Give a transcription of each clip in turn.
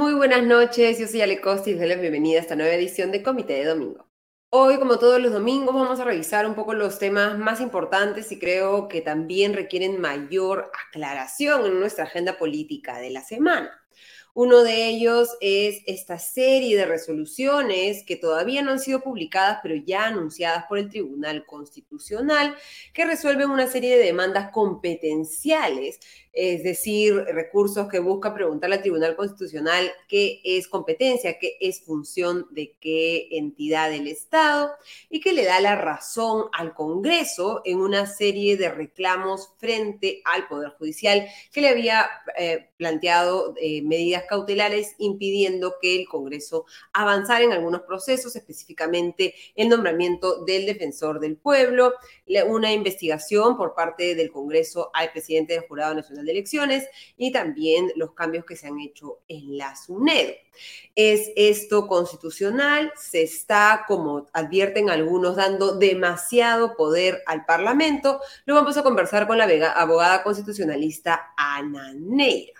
Muy buenas noches. Yo soy Ale y les doy la bienvenida a esta nueva edición de Comité de Domingo. Hoy, como todos los domingos, vamos a revisar un poco los temas más importantes y creo que también requieren mayor aclaración en nuestra agenda política de la semana. Uno de ellos es esta serie de resoluciones que todavía no han sido publicadas, pero ya anunciadas por el Tribunal Constitucional, que resuelven una serie de demandas competenciales es decir, recursos que busca preguntarle al Tribunal Constitucional qué es competencia, qué es función de qué entidad del Estado y que le da la razón al Congreso en una serie de reclamos frente al Poder Judicial que le había eh, planteado eh, medidas cautelares impidiendo que el Congreso avanzara en algunos procesos, específicamente el nombramiento del defensor del pueblo, una investigación por parte del Congreso al presidente del Jurado Nacional de Elecciones y también los cambios que se han hecho en la SUNED. ¿Es esto constitucional? Se está, como advierten algunos, dando demasiado poder al Parlamento. Lo vamos a conversar con la abogada constitucionalista Ana Neira.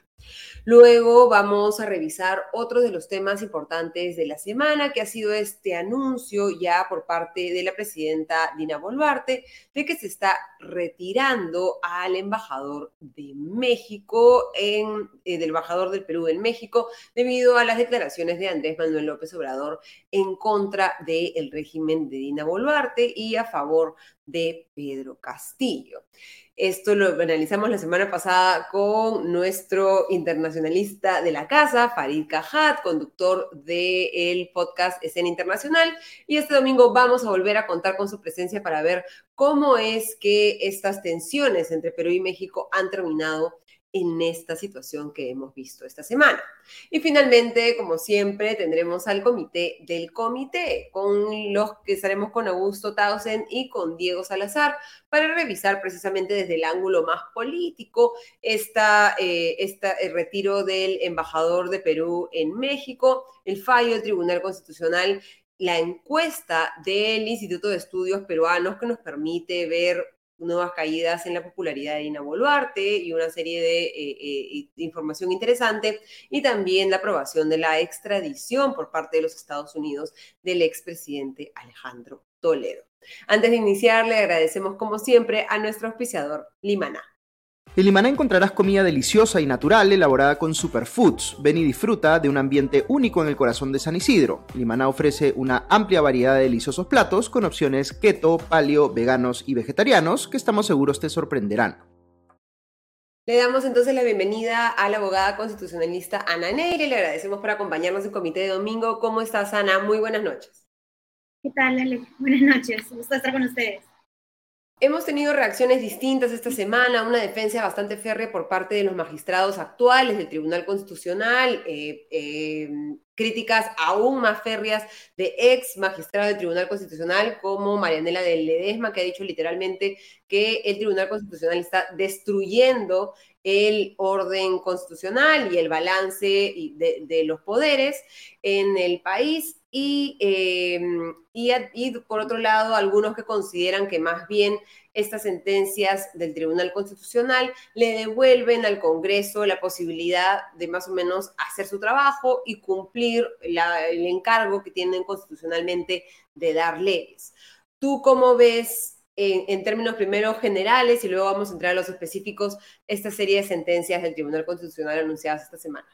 Luego vamos a revisar otro de los temas importantes de la semana, que ha sido este anuncio ya por parte de la presidenta Dina Boluarte de que se está retirando al embajador de México, eh, del embajador del Perú en México, debido a las declaraciones de Andrés Manuel López Obrador en contra del régimen de Dina Boluarte y a favor de Pedro Castillo. Esto lo analizamos la semana pasada con nuestro internacionalista de la casa, Farid Cajat, conductor del podcast Escena Internacional. Y este domingo vamos a volver a contar con su presencia para ver cómo es que estas tensiones entre Perú y México han terminado en esta situación que hemos visto esta semana. Y finalmente, como siempre, tendremos al comité del comité, con los que estaremos con Augusto Tausen y con Diego Salazar, para revisar precisamente desde el ángulo más político esta, eh, el retiro del embajador de Perú en México, el fallo del Tribunal Constitucional la encuesta del Instituto de Estudios Peruanos que nos permite ver nuevas caídas en la popularidad de Dina Boluarte y una serie de, eh, eh, información interesante, y también la aprobación de la extradición por parte de los Estados Unidos del expresidente Alejandro Toledo. Antes de iniciar, le agradecemos como siempre a nuestro auspiciador Limana. En Limaná encontrarás comida deliciosa y natural elaborada con superfoods. Ven y disfruta de un ambiente único en el corazón de San Isidro. Limaná ofrece una amplia variedad de deliciosos platos con opciones keto, paleo, veganos y vegetarianos que estamos seguros te sorprenderán. Le damos entonces la bienvenida a la abogada constitucionalista Ana Neire. Le agradecemos por acompañarnos en Comité de Domingo. ¿Cómo estás, Ana? Muy buenas noches. ¿Qué tal, Ale? Buenas noches. Gusto estar con ustedes. Hemos tenido reacciones distintas esta semana, una defensa bastante férrea por parte de los magistrados actuales del Tribunal Constitucional, eh, em, críticas aún más férreas de ex magistrados del Tribunal Constitucional como Marianela de Ledesma, que ha dicho literalmente que el Tribunal Constitucional está destruyendo el orden constitucional y el balance de, los poderes en el país. Y, y, por otro lado, algunos que consideran que más bien estas sentencias del Tribunal Constitucional le devuelven al Congreso la posibilidad de más o menos hacer su trabajo y cumplir el encargo que tienen constitucionalmente de dar leyes. ¿Tú cómo ves en, términos primero generales y luego vamos a entrar a los específicos esta serie de sentencias del Tribunal Constitucional anunciadas esta semana?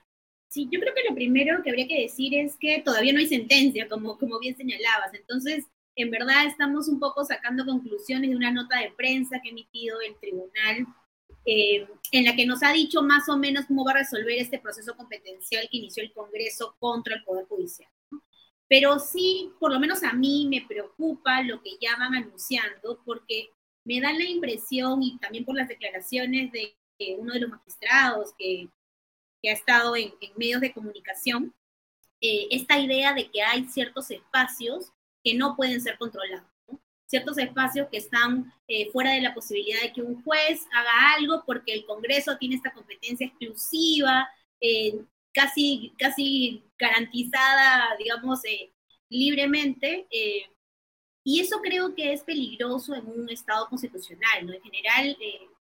Sí, yo creo que lo primero que habría que decir es que todavía no hay sentencia, como, como bien señalabas. Entonces, en verdad estamos un poco sacando conclusiones de una nota de prensa que ha emitido el tribunal, eh, en la que nos ha dicho más o menos cómo va a resolver este proceso competencial que inició el Congreso contra el Poder Judicial. Pero sí, por lo menos a mí me preocupa lo que ya van anunciando, porque me da la impresión, y también por las declaraciones de uno de los magistrados que ha estado en, medios de comunicación, eh, esta idea de que hay ciertos espacios que no pueden ser controlados, ciertos espacios que están eh, fuera de la posibilidad de que un juez haga algo porque el Congreso tiene esta competencia exclusiva, eh, casi, casi garantizada, digamos, libremente. y eso creo que es peligroso en un Estado constitucional, ¿no? En general,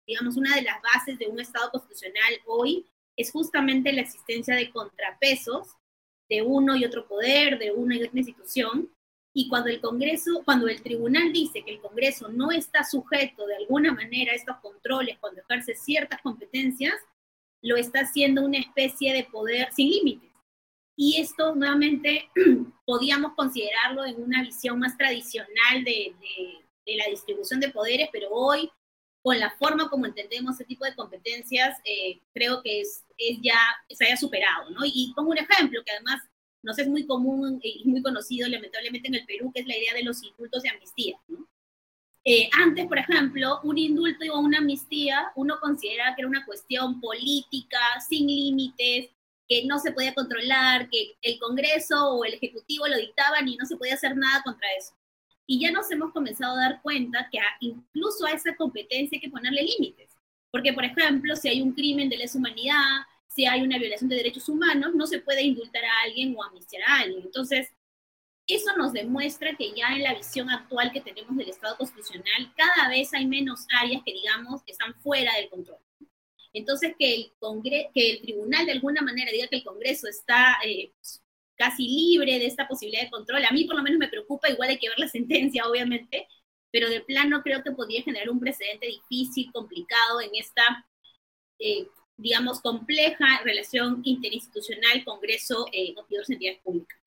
digamos, una de las bases de un Estado constitucional hoy es justamente la existencia de contrapesos de uno y otro poder, de una y otra institución, y cuando el Congreso, cuando el tribunal dice que el Congreso no está sujeto de alguna manera a estos controles cuando ejerce ciertas competencias, lo está haciendo una especie de poder sin límites. Y esto nuevamente podíamos considerarlo en una visión más tradicional de, de, la distribución de poderes, pero hoy, con la forma como entendemos ese tipo de competencias, eh, creo que es, es ya se haya superado, ¿no? Y pongo un ejemplo que además nos es muy común y muy conocido lamentablemente en el Perú, que es la idea de los indultos de amnistía. Eh, antes, por ejemplo, un indulto o una amnistía, uno consideraba que era una cuestión política, sin límites, que no se podía controlar, que el Congreso o el Ejecutivo lo dictaban y no se podía hacer nada contra eso. Y ya nos hemos comenzado a dar cuenta que incluso a esa competencia hay que ponerle límites. Porque, por ejemplo, si hay un crimen de lesa humanidad, si hay una violación de derechos humanos, no se puede indultar a alguien o amnistiar a alguien. Entonces, eso nos demuestra que ya en la visión actual que tenemos del Estado constitucional, cada vez hay menos áreas que, digamos, están fuera del control. Entonces, que el, que el tribunal de alguna manera diga que el Congreso está eh, casi libre de esta posibilidad de control, a mí por lo menos me preocupa, igual hay que ver la sentencia, obviamente, pero de plano creo que podría generar un precedente difícil, complicado en esta, eh, digamos, compleja relación interinstitucional Congreso-Entidades eh, Públicas.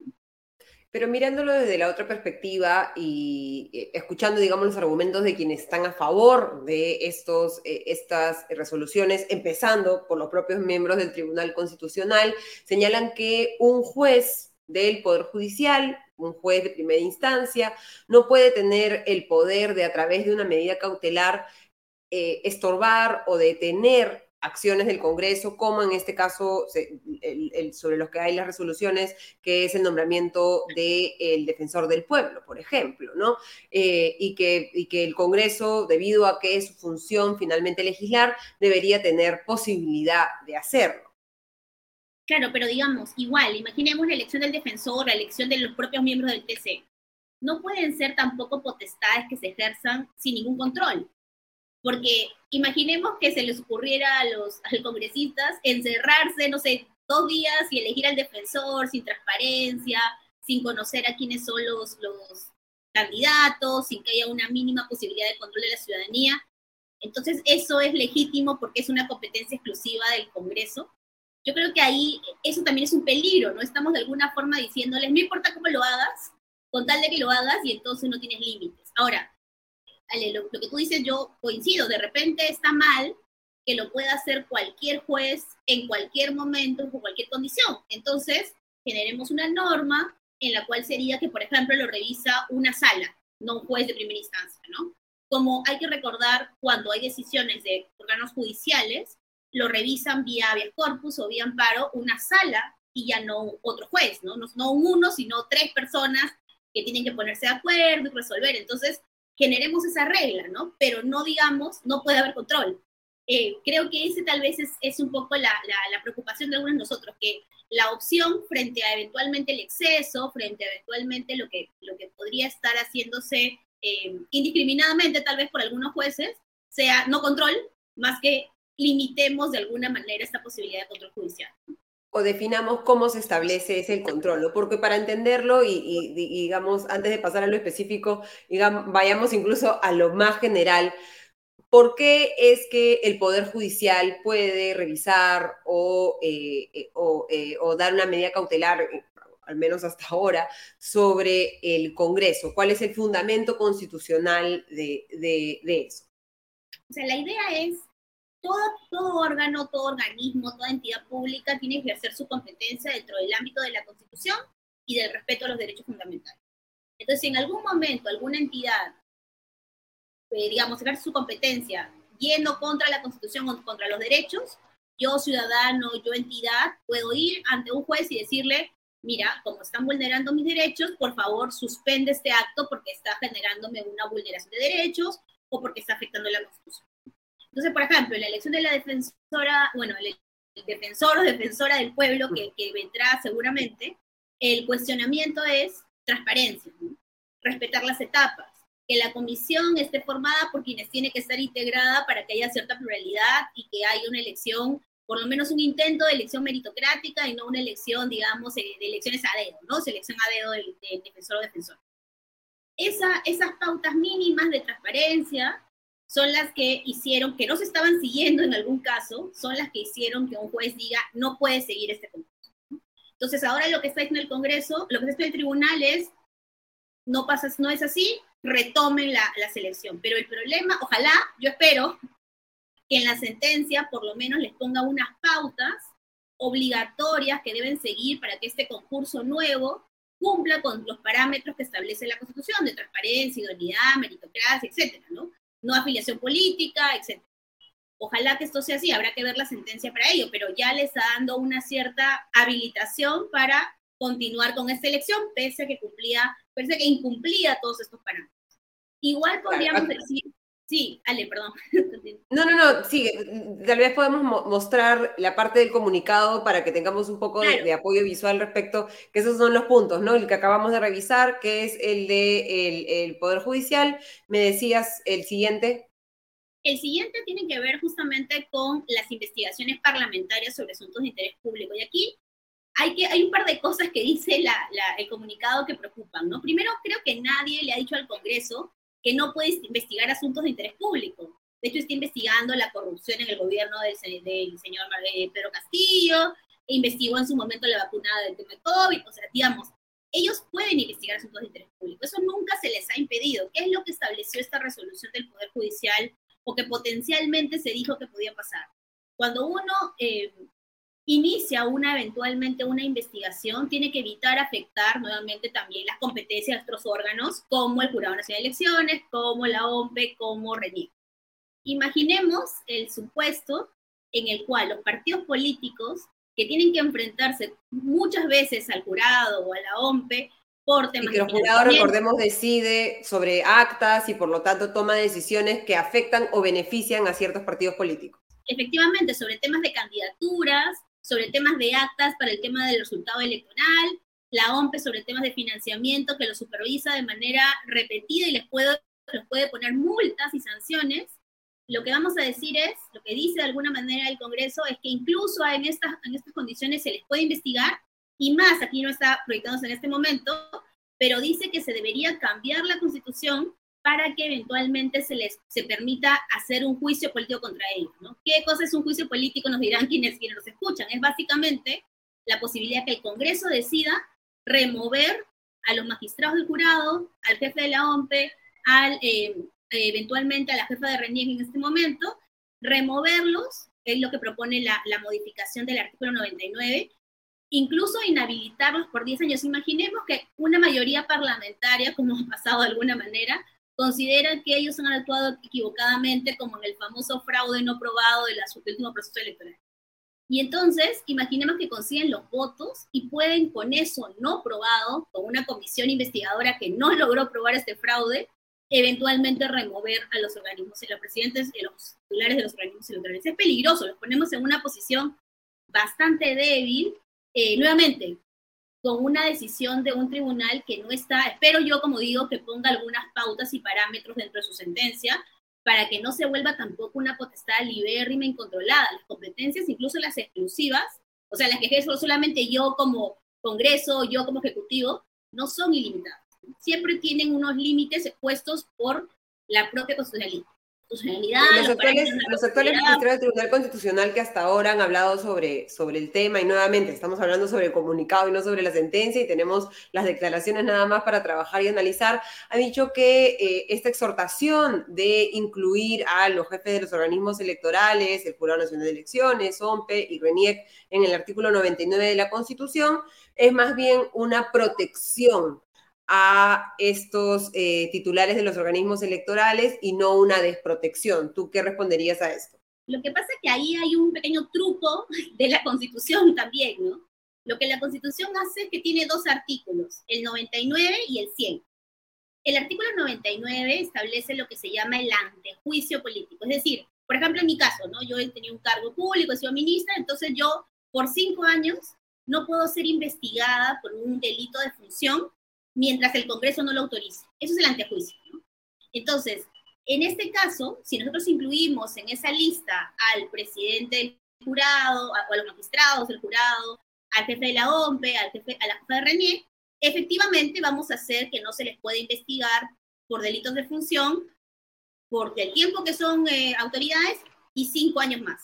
Pero mirándolo desde la otra perspectiva y eh, escuchando, digamos, los argumentos de quienes están a favor de estos, eh, estas resoluciones, empezando por los propios miembros del Tribunal Constitucional, señalan que un juez del Poder Judicial, un juez de primera instancia, no puede tener el poder de a través de una medida cautelar eh, estorbar o detener acciones del Congreso, como en este caso sobre los que hay las resoluciones, que es el nombramiento del defensor del pueblo, por ejemplo, ¿no? Eh, y que el Congreso, debido a que es su función finalmente legislar, debería tener posibilidad de hacerlo. Claro, pero digamos, igual, imaginemos la elección del defensor, la elección de los propios miembros del TC. No pueden ser tampoco potestades que se ejerzan sin ningún control. Porque imaginemos que se les ocurriera a los congresistas encerrarse, no sé, dos días y elegir al defensor sin transparencia, sin conocer a quiénes son los, los candidatos, sin que haya una mínima posibilidad de control de la ciudadanía. Entonces, eso es legítimo porque es una competencia exclusiva del Congreso. Yo creo que ahí eso también es un peligro, ¿no? Estamos de alguna forma diciéndoles, no importa cómo lo hagas, con tal de que lo hagas y entonces no tienes límites. Ahora, lo, que tú dices yo coincido, de repente está mal que lo pueda hacer cualquier juez en cualquier momento, en cualquier condición. Entonces, generemos una norma en la cual sería que, por ejemplo, lo revisa una sala, no un juez de primera instancia, ¿no? Como hay que recordar, cuando hay decisiones de órganos judiciales, lo revisan vía vía corpus o vía amparo una sala y ya no otro juez, ¿no? No, no uno, sino tres personas que tienen que ponerse de acuerdo y resolver. Entonces, generemos esa regla, ¿no? Pero no digamos, no puede haber control. Eh, creo que ese tal vez es, es un poco la, la, preocupación de algunos de nosotros, que la opción frente a eventualmente el exceso, frente a eventualmente lo que, lo que podría estar haciéndose eh, indiscriminadamente tal vez por algunos jueces, sea no control, más que limitemos de alguna manera esta posibilidad de control judicial o definamos cómo se establece ese control, porque para entenderlo y, digamos, antes de pasar a lo específico, digamos, vayamos incluso a lo más general, ¿por qué es que el Poder Judicial puede revisar o, eh, eh, eh, dar una medida cautelar, al menos hasta ahora, sobre el Congreso? ¿Cuál es el fundamento constitucional de, de eso? O sea, la idea es todo, órgano, todo organismo, toda entidad pública tiene que ejercer su competencia dentro del ámbito de la Constitución y del respeto a los derechos fundamentales. Entonces, si en algún momento alguna entidad, eh, digamos, ejerce su competencia yendo contra la Constitución o contra los derechos, yo ciudadano, yo entidad, puedo ir ante un juez y decirle, mira, como están vulnerando mis derechos, por favor suspende este acto porque está generándome una vulneración de derechos o porque está afectando la Constitución. Entonces, por ejemplo, la elección de la defensora, bueno, el, defensor o defensora del pueblo que, vendrá seguramente, el cuestionamiento es transparencia, respetar las etapas, que la comisión esté formada por quienes tiene que estar integrada para que haya cierta pluralidad y que haya una elección por lo menos un intento de elección meritocrática y no una elección, digamos, de elecciones a dedo, ¿no? Selección a dedo del, defensor o defensor. Esa, esas pautas mínimas de transparencia son las que hicieron, que no se estaban siguiendo en algún caso, son las que hicieron que un juez diga, no puede seguir este concurso. Entonces, ahora lo que está en el Congreso, lo que está en el tribunal es, no, pasa, no es así, retomen la, la selección. Pero el problema, ojalá, yo espero que en la sentencia por lo menos les ponga unas pautas obligatorias que deben seguir para que este concurso nuevo cumpla con los parámetros que establece la Constitución de transparencia, idoneidad, meritocracia, etcétera, ¿no? No afiliación política, etcétera. Ojalá que esto sea así, habrá que ver la sentencia para ello, pero ya le está dando una cierta habilitación para continuar con esta elección, pese a que cumplía, pese a que incumplía todos estos parámetros. Igual podríamos decir Sí, Ale, perdón. No, no, no, sigue. Tal vez podemos mostrar la parte del comunicado para que tengamos un poco de, apoyo visual respecto, que esos son los puntos, ¿no? El que acabamos de revisar, que es el de el, Poder Judicial. Me decías el siguiente. El siguiente tiene que ver justamente con las investigaciones parlamentarias sobre asuntos de interés público. Y aquí hay, que, hay un par de cosas que dice el comunicado que preocupan, ¿no? Primero, creo que nadie le ha dicho al Congreso que no puede investigar asuntos de interés público. De hecho, está investigando la corrupción en el gobierno del, señor eh, Pedro Castillo, e investigó en su momento la vacunada del tema de COVID, o sea, digamos, ellos pueden investigar asuntos de interés público. Eso nunca se les ha impedido. ¿Qué es lo que estableció esta resolución del Poder Judicial o que potencialmente se dijo que podía pasar? Cuando uno eh, inicia una eventualmente una investigación, tiene que evitar afectar nuevamente también las competencias de otros órganos, como el Jurado Nacional de Elecciones, como la OMPE, como RENIEC. Imaginemos el supuesto en el cual los partidos políticos que tienen que enfrentarse muchas veces al jurado o a la OMPE por temas y que el jurado, recordemos, decide sobre actas y por lo tanto toma decisiones que afectan o benefician a ciertos partidos políticos. Efectivamente, sobre temas de candidaturas, sobre temas de actas para el tema del resultado electoral, la OMPE sobre temas de financiamiento que lo supervisa de manera repetida y les puede, les puede poner multas y sanciones. Lo que vamos a decir es, lo que dice de alguna manera el Congreso es que incluso en estas, en estas condiciones se les puede investigar y más, aquí no está proyectándose en este momento, pero dice que se debería cambiar la constitución para que eventualmente se les se permita hacer un juicio político contra ellos. ¿no? ¿Qué cosa es un juicio político? Nos dirán quienes, quienes nos escuchan. Es básicamente la posibilidad que el Congreso decida remover a los magistrados del jurado, al jefe de la OMPE, al, eh, eventualmente a la jefa de RENIEG en este momento, removerlos, es lo que propone la, la modificación del artículo 99, incluso inhabilitarlos por 10 años. Imaginemos que una mayoría parlamentaria, como ha pasado de alguna manera, consideran que ellos han actuado equivocadamente, como en el famoso fraude no probado del último proceso electoral. Y entonces, imaginemos que consiguen los votos y pueden con eso no probado, con una comisión investigadora que no logró probar este fraude, eventualmente remover a los organismos, a los presidentes y los titulares de los organismos electorales. Es peligroso, los ponemos en una posición bastante débil. Eh, nuevamente, con una decisión de un tribunal que no está, espero yo, como digo, que ponga algunas pautas y parámetros dentro de su sentencia para que no se vuelva tampoco una potestad libérrima incontrolada. Las competencias, incluso las exclusivas, o sea, las que ejerzo solamente yo como Congreso, yo como Ejecutivo, no son ilimitadas. Siempre tienen unos límites expuestos por la propia constitucionalidad los, actuales, los actuales magistrados del Tribunal Constitucional que hasta ahora han hablado sobre, sobre el tema y nuevamente estamos hablando sobre el comunicado y no sobre la sentencia y tenemos las declaraciones nada más para trabajar y analizar, han dicho que eh, esta exhortación de incluir a los jefes de los organismos electorales, el Jurado Nacional de Elecciones, OMPE y RENIEC en el artículo 99 de la Constitución es más bien una protección a estos eh, titulares de los organismos electorales y no una desprotección. ¿Tú qué responderías a esto? Lo que pasa es que ahí hay un pequeño truco de la Constitución también, ¿no? Lo que la Constitución hace es que tiene dos artículos, el 99 y el 100. El artículo 99 establece lo que se llama el antejuicio político. Es decir, por ejemplo, en mi caso, ¿no? Yo tenía un cargo público, he sido ministra, entonces yo por cinco años no puedo ser investigada por un delito de función mientras el Congreso no lo autorice. Eso es el antejuicio. ¿no? Entonces, en este caso, si nosotros incluimos en esa lista al presidente jurado, o a los magistrados del jurado, al jefe de la OMPE, al jefe, a la jefa de RENIEC, efectivamente vamos a hacer que no se les pueda investigar por delitos de función porque el tiempo que son eh, autoridades y cinco años más.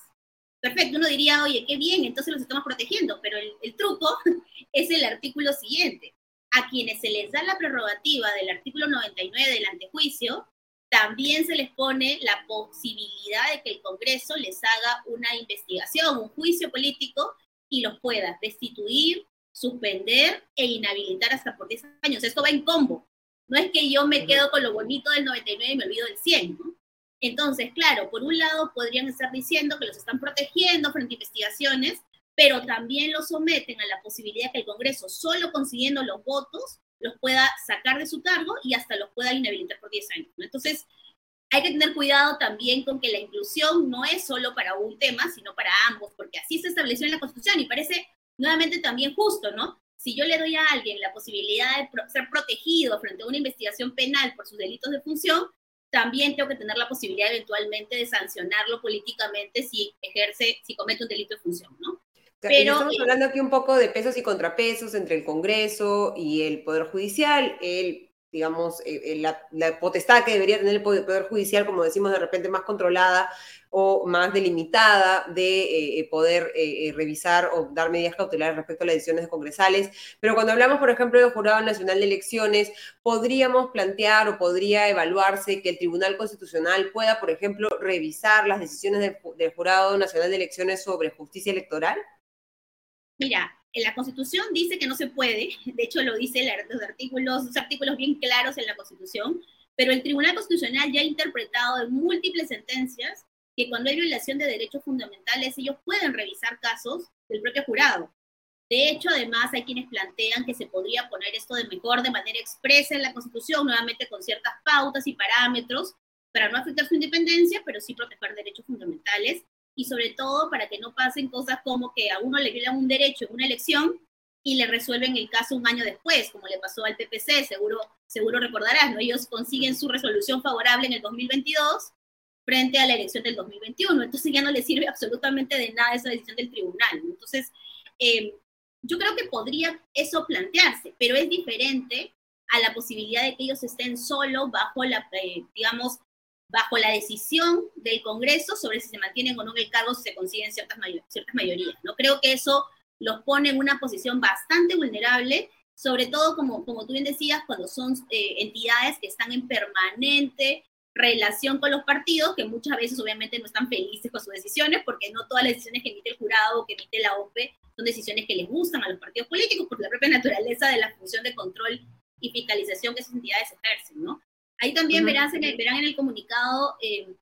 Perfecto, uno diría, oye, qué bien, entonces los estamos protegiendo, pero el, el truco es el artículo siguiente. A quienes se les da la prerrogativa del artículo 99 del antejuicio, también se les pone la posibilidad de que el Congreso les haga una investigación, un juicio político y los pueda destituir, suspender e inhabilitar hasta por 10 años. Esto va en combo. No es que yo me quedo con lo bonito del 99 y me olvido del 100, ¿no? Entonces, claro, por un lado podrían estar diciendo que los están protegiendo frente a investigaciones, pero también los someten a la posibilidad que el Congreso, solo consiguiendo los votos, los pueda sacar de su cargo y hasta los pueda inhabilitar por 10 años. Entonces, hay que tener cuidado también con que la inclusión no es solo para un tema, sino para ambos, porque así se estableció en la Constitución y parece nuevamente también justo, ¿no? Si yo le doy a alguien la posibilidad de ser protegido frente a una investigación penal por sus delitos de función, también tengo que tener la posibilidad eventualmente de sancionarlo políticamente si ejerce, si comete un delito de función, ¿no? Pero estamos hablando aquí un poco de pesos y contrapesos entre el Congreso y el Poder Judicial. El digamos, eh, eh, la, potestad que debería tener el Poder Judicial, como decimos, de repente más controlada o más delimitada de eh, poder revisar o dar medidas cautelares respecto a las decisiones congresales. Pero cuando hablamos, por ejemplo, del Jurado Nacional de Elecciones, podríamos plantear o podría evaluarse que el Tribunal Constitucional pueda, por ejemplo, revisar las decisiones del Jurado Nacional de Elecciones sobre justicia electoral. Mira, la Constitución dice que no se puede, de hecho lo dice los artículos, los artículos bien claros en la Constitución, pero el Tribunal Constitucional ya ha interpretado en múltiples sentencias que cuando hay violación de derechos fundamentales, ellos pueden revisar casos del propio jurado. De hecho, además, hay quienes plantean que se podría poner esto de mejor de manera expresa en la Constitución, nuevamente con ciertas pautas y parámetros, para no afectar su independencia, pero sí proteger derechos fundamentales y sobre todo para que no pasen cosas como que a uno le violan un derecho en una elección y le resuelven el caso un año después, como le pasó al PPC, seguro, seguro recordarás, ¿no? Ellos consiguen su resolución favorable en el 2022 frente a la elección del 2021, entonces ya no les sirve absolutamente de nada esa decisión del tribunal. Entonces, eh, yo creo que podría eso plantearse, pero es diferente a la posibilidad de que ellos estén solo bajo la, eh, digamos, bajo la decisión del Congreso sobre si se mantienen o no en el cargo, si se consiguen ciertas, ciertas mayorías. ¿no? Creo que eso los pone en una posición bastante vulnerable, sobre todo, como, como tú bien decías, cuando son eh, entidades que están en permanente relación con los partidos, que muchas veces obviamente no están felices con sus decisiones, porque no todas las decisiones que emite el jurado o que emite la OPE son decisiones que les gustan a los partidos políticos, por la propia naturaleza de la función de control y fiscalización que esas entidades ejercen, ¿no? Ahí también verán, en el, verán en el comunicado eh,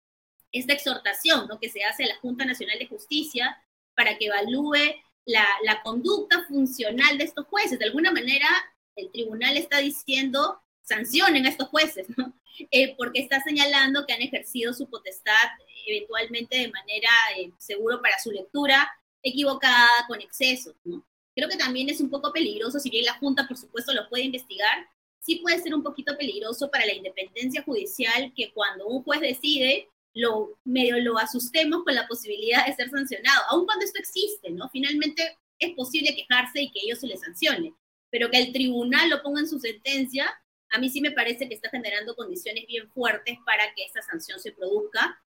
esta exhortación ¿no? que se hace a la Junta Nacional de Justicia para que evalúe la, la, conducta funcional de estos jueces. De alguna manera, el tribunal está diciendo sancionen a estos jueces, ¿no? Eh, porque está señalando que han ejercido su potestad eventualmente de manera eh, seguro para su lectura, equivocada, con excesos. ¿no? Creo que también es un poco peligroso, si bien la Junta, por supuesto, lo puede investigar, sí puede ser un poquito peligroso para la independencia judicial que cuando un juez decide, lo medio lo asustemos con la posibilidad de ser sancionado, aun cuando esto existe, ¿no? Finalmente es posible quejarse y que ellos se les sancione, pero que el tribunal lo ponga en su sentencia, a mí sí me parece que está generando condiciones bien fuertes para que esta sanción se produzca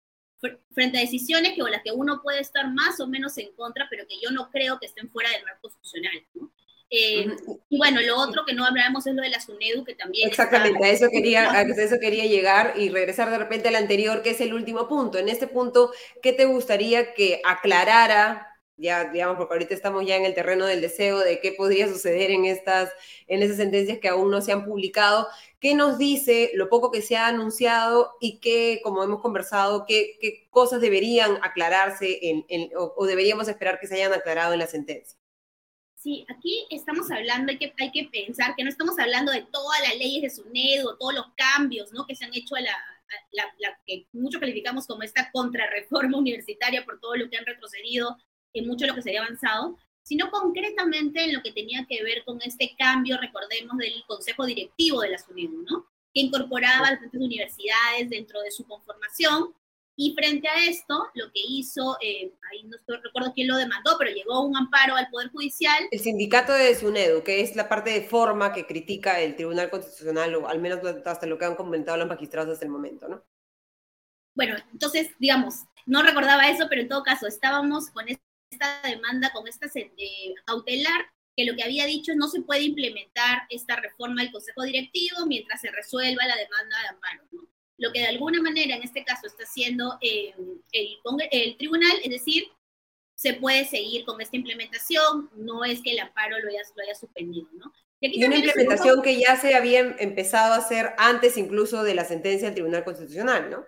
frente a decisiones que o las que uno puede estar más o menos en contra, pero que yo no creo que estén fuera del marco constitucional. ¿no? Eh, y bueno, lo otro que no hablamos es lo de la SUNEDU, que también... Exactamente, a, eso quería, a eso quería llegar y regresar de repente al anterior, que es el último punto. En este punto, ¿qué te gustaría que aclarara ya digamos, porque ahorita estamos ya en el terreno del deseo de qué podría suceder en estas, en esas sentencias que aún no se han publicado, ¿qué nos dice lo poco que se ha anunciado y qué, como hemos conversado, qué, qué cosas deberían aclararse en, o, o, deberíamos esperar que se hayan aclarado en la sentencia? Sí, aquí estamos hablando, hay que, hay que pensar que no estamos hablando de todas las leyes de SUNED o todos los cambios ¿no? que se han hecho a la, la, que muchos calificamos como esta contrarreforma universitaria por todo lo que han retrocedido en mucho lo que se había avanzado, sino concretamente en lo que tenía que ver con este cambio, recordemos, del consejo directivo de la SUNED, ¿no? que incorporaba a las universidades dentro de su conformación Y frente a esto, lo que hizo, eh, ahí no recuerdo quién lo demandó, pero llegó un amparo al Poder Judicial. El sindicato de SUNEDU, que es la parte de forma que critica el Tribunal Constitucional, o al menos hasta lo que han comentado los magistrados hasta el momento, ¿no? Bueno, entonces, digamos, no recordaba eso, pero en todo caso, estábamos con esta demanda, con esta eh, cautelar, que lo que había dicho es no se puede implementar esta reforma del Consejo Directivo mientras se resuelva la demanda de amparo, ¿no? Lo que de alguna manera en este caso está haciendo eh, el, el, tribunal, es decir, se puede seguir con esta implementación, no es que el amparo lo haya, lo haya suspendido, ¿no? Y, una implementación que ya se había empezado a hacer antes incluso de la sentencia del Tribunal Constitucional, ¿no?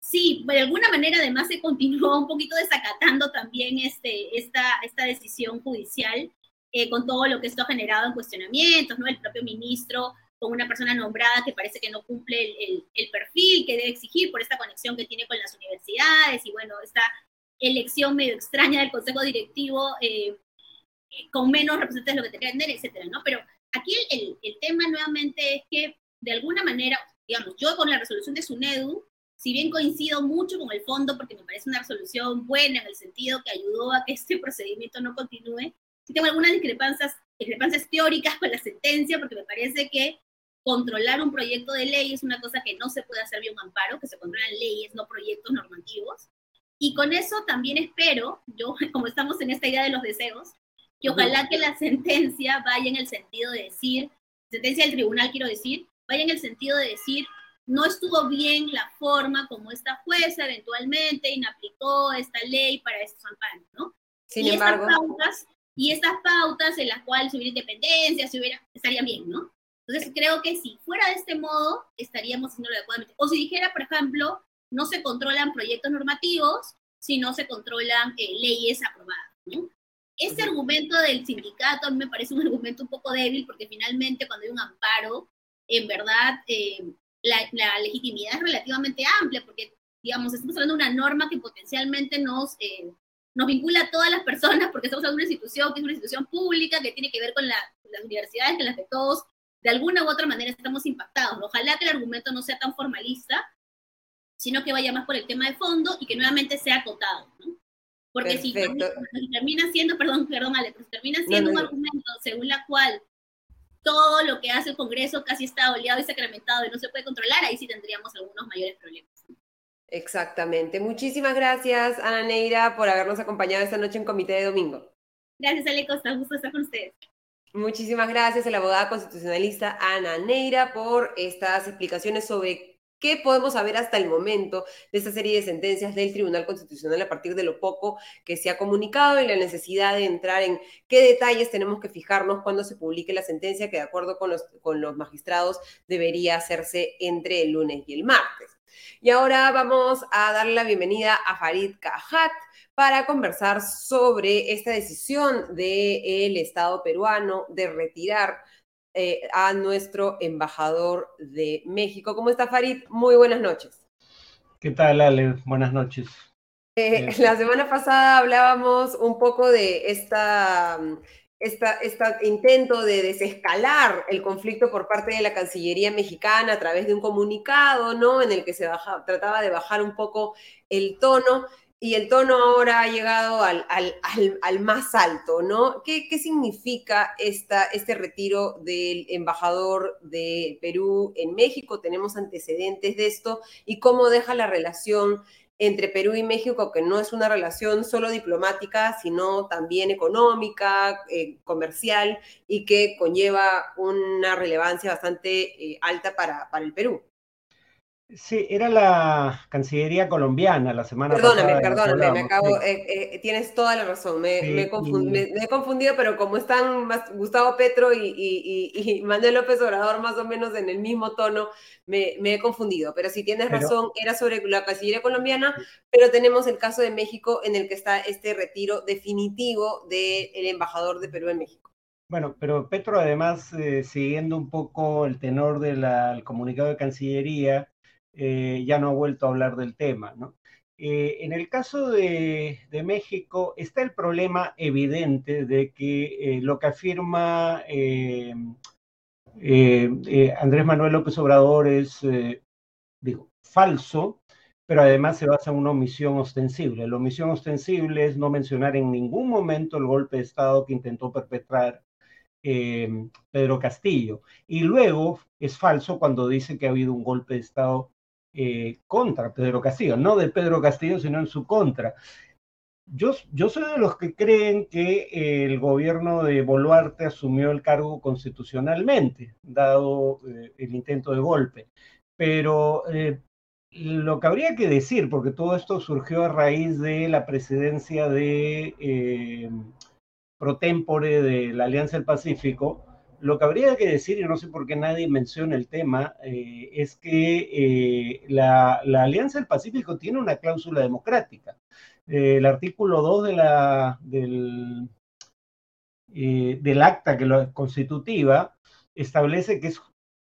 Sí, de alguna manera además se continuó un poquito desacatando también este, esta, esta decisión judicial eh, con todo lo que esto ha generado en cuestionamientos, ¿no? El propio ministro con una persona nombrada que parece que no cumple el, el, perfil que debe exigir por esta conexión que tiene con las universidades y bueno, esta elección medio extraña del consejo directivo eh, con menos representantes de lo que tener, etcétera, ¿no? Pero aquí el, el, tema nuevamente es que de alguna manera, digamos, yo con la resolución de SUNEDU, si bien coincido mucho con el fondo porque me parece una resolución buena en el sentido que ayudó a que este procedimiento no continúe, sí tengo algunas discrepancias, discrepancias teóricas con la sentencia porque me parece que controlar un proyecto de ley es una cosa que no se puede hacer vía un amparo, que se controlan leyes, no proyectos normativos. Y con eso también espero, yo como estamos en esta idea de los deseos, que ojalá que la sentencia vaya en el sentido de decir, sentencia del tribunal quiero decir, vaya en el sentido de decir, no estuvo bien la forma como esta jueza eventualmente inaplicó esta ley para estos amparos, ¿no? Sin y embargo. Estas pautas, y estas pautas en las cuales hubiera independencia, si hubiera, estaría bien, ¿no? Entonces creo que si fuera de este modo, estaríamos haciéndolo adecuadamente. O si dijera, por ejemplo, no se controlan proyectos normativos, si no se controlan eh, leyes aprobadas. ¿no? Este argumento del sindicato a mí me parece un argumento un poco débil porque finalmente cuando hay un amparo, en verdad eh, la, legitimidad es relativamente amplia porque, digamos, estamos hablando de una norma que potencialmente nos, eh, nos vincula a todas las personas porque estamos hablando de una institución que es una institución pública que tiene que ver con las universidades, que las de todos de alguna u otra manera estamos impactados. Ojalá que el argumento no sea tan formalista, sino que vaya más por el tema de fondo y que nuevamente sea acotado, ¿no? Porque si, termina siendo, perdón, perdón, Ale, termina siendo un argumento según la cual todo lo que hace el Congreso casi está oleado y sacramentado y no se puede controlar, ahí sí tendríamos algunos mayores problemas. Exactamente. Muchísimas gracias, Ana Neira, por habernos acompañado esta noche en Comité de Domingo. Gracias, Ale Costa. Un gusto estar con ustedes. Muchísimas gracias a la abogada constitucionalista Ana Neira por estas explicaciones sobre qué podemos saber hasta el momento de esta serie de sentencias del Tribunal Constitucional a partir de lo poco que se ha comunicado y la necesidad de entrar en qué detalles tenemos que fijarnos cuando se publique la sentencia que de acuerdo con los, con los magistrados debería hacerse entre el lunes y el martes. Y ahora vamos a darle la bienvenida a Farid Cajat para conversar sobre esta decisión del Estado peruano de retirar eh, a nuestro embajador de México. ¿Cómo está Farid? Muy buenas noches. ¿Qué tal, Ale? Buenas noches. Eh, la semana pasada hablábamos un poco de esta este intento de desescalar el conflicto por parte de la Cancillería mexicana a través de un comunicado, ¿no? En el que se trataba de bajar un poco el tono y el tono ahora ha llegado al, al, más alto, ¿no? ¿Qué, qué significa esta, este retiro del embajador de Perú en México? ¿Tenemos antecedentes de esto? ¿Y cómo deja la relación entre Perú y México, que no es una relación solo diplomática, sino también económica, eh, comercial y que conlleva una relevancia bastante eh, alta para, para el Perú. Sí, era la Cancillería colombiana la semana perdóname, pasada. Perdóname, perdóname, me acabo, eh, eh, tienes toda la razón, me, me, he confundido, pero como están Gustavo Petro y, y, y, Manuel López Obrador más o menos en el mismo tono, me, he confundido. Pero si tienes razón, era sobre la Cancillería colombiana, pero tenemos el caso de México en el que está este retiro definitivo del embajador de Perú en México. Bueno, pero Petro además, eh, siguiendo un poco el tenor del comunicado de Cancillería, eh, ya no ha vuelto a hablar del tema. ¿no? Eh, en el caso de, México está el problema evidente de que eh, lo que afirma Andrés Manuel López Obrador es, falso, pero además se basa en una omisión ostensible. La omisión ostensible es no mencionar en ningún momento el golpe de Estado que intentó perpetrar Pedro Castillo. Y luego es falso cuando dice que ha habido un golpe de Estado eh, contra Pedro Castillo, no de Pedro Castillo, sino en su contra. Yo, yo soy de los que creen que el gobierno de Boluarte asumió el cargo constitucionalmente, dado eh, el intento de golpe. Pero lo que habría que decir, porque todo esto surgió a raíz de la presidencia de eh, pro tempore de la Alianza del Pacífico, lo que habría que decir, y no sé por qué nadie menciona el tema, eh, es que eh, la, Alianza del Pacífico tiene una cláusula democrática. el artículo 2 de la, del, del acta que lo constitutiva establece que es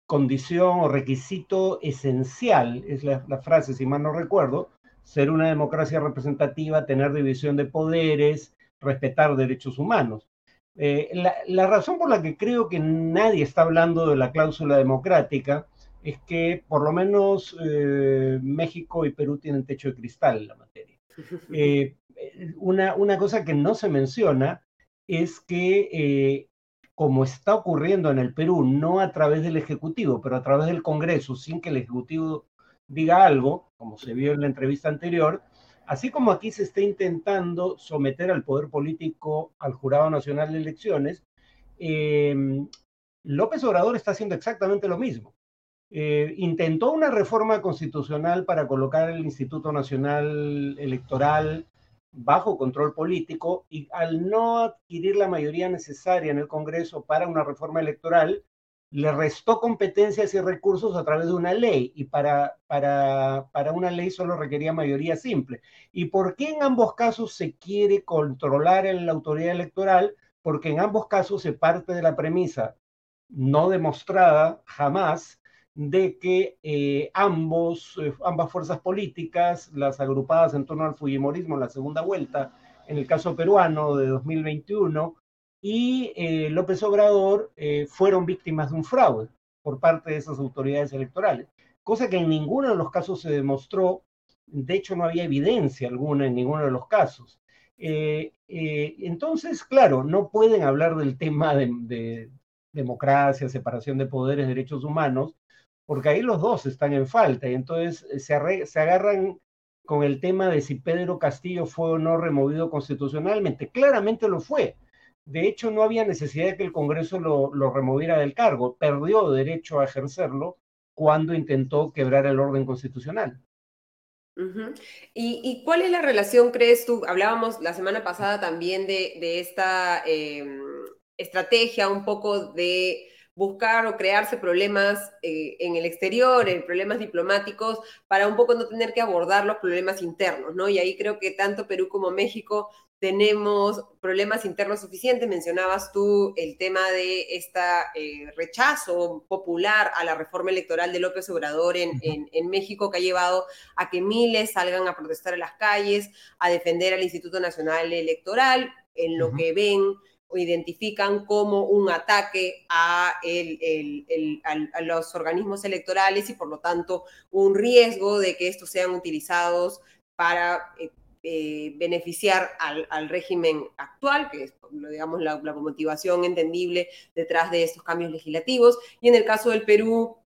condición o requisito esencial, es la, frase, si mal no recuerdo, ser una democracia representativa, tener división de poderes, respetar derechos humanos. Eh, la, razón por la que creo que nadie está hablando de la cláusula democrática es que por lo menos eh, México y Perú tienen techo de cristal en la materia. Eh, una, una, cosa que no se menciona es que como está ocurriendo en el Perú, no a través del Ejecutivo, pero a través del Congreso, sin que el Ejecutivo diga algo, como se vio en la entrevista anterior, así como aquí se está intentando someter al poder político al Jurado Nacional de Elecciones, eh, López Obrador está haciendo exactamente lo mismo. Eh, intentó una reforma constitucional para colocar el Instituto Nacional Electoral bajo control político y al no adquirir la mayoría necesaria en el Congreso para una reforma electoral, le restó competencias y recursos a través de una ley y para, para, para una ley solo requería mayoría simple. ¿Y por qué en ambos casos se quiere controlar la autoridad electoral? Porque en ambos casos se parte de la premisa no demostrada jamás de que eh, ambos, eh, ambas fuerzas políticas, las agrupadas en torno al Fujimorismo en la segunda vuelta, en el caso peruano de 2021, y eh, López Obrador fueron víctimas de un fraude por parte de esas autoridades electorales, cosa que en ninguno de los casos se demostró, de hecho no había evidencia alguna en ninguno de los casos. entonces, claro, no pueden hablar del tema de democracia, separación de poderes, derechos humanos, porque ahí los dos están en falta y entonces eh, se agarran con el tema de si Pedro Castillo fue o no removido constitucionalmente. Claramente lo fue. De hecho, no había necesidad de que el Congreso lo, removiera del cargo. Perdió derecho a ejercerlo cuando intentó quebrar el orden constitucional. ¿Y, cuál es la relación, crees tú? Hablábamos la semana pasada también de, de esta em, estrategia un poco de buscar o crearse problemas eh, en el exterior, en problemas diplomáticos, para un poco no tener que abordar los problemas internos, ¿no? Y ahí creo que tanto Perú como México tenemos problemas internos suficientes. Mencionabas tú el tema de este rechazo popular a la reforma electoral de López Obrador en, en, México, que ha llevado a que miles salgan a protestar en las calles, a defender al Instituto Nacional Electoral, en lo que ven o identifican como un ataque a, los organismos electorales y por lo tanto un riesgo de que estos sean utilizados para eh, eh, beneficiar al, régimen actual, que es digamos, la, la motivación entendible detrás de estos cambios legislativos. Y en el caso del Perú,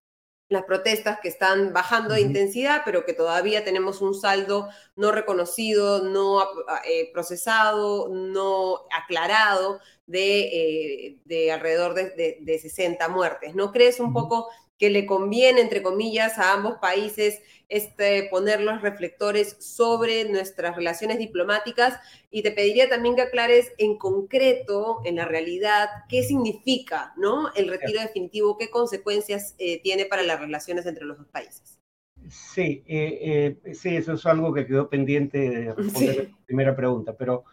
las protestas que están bajando de intensidad, pero que todavía tenemos un saldo no reconocido, no eh, procesado, no aclarado de, eh, alrededor de, 60 muertes. ¿No crees un poco que le conviene, entre comillas, a ambos países este, poner los reflectores sobre nuestras relaciones diplomáticas y te pediría también que aclares en concreto, en la realidad, qué significa ¿no? el retiro definitivo, qué consecuencias eh, tiene para las relaciones entre los dos países. Sí, eh, eh, sí, eso es algo que quedó pendiente de responder la primera pregunta, pero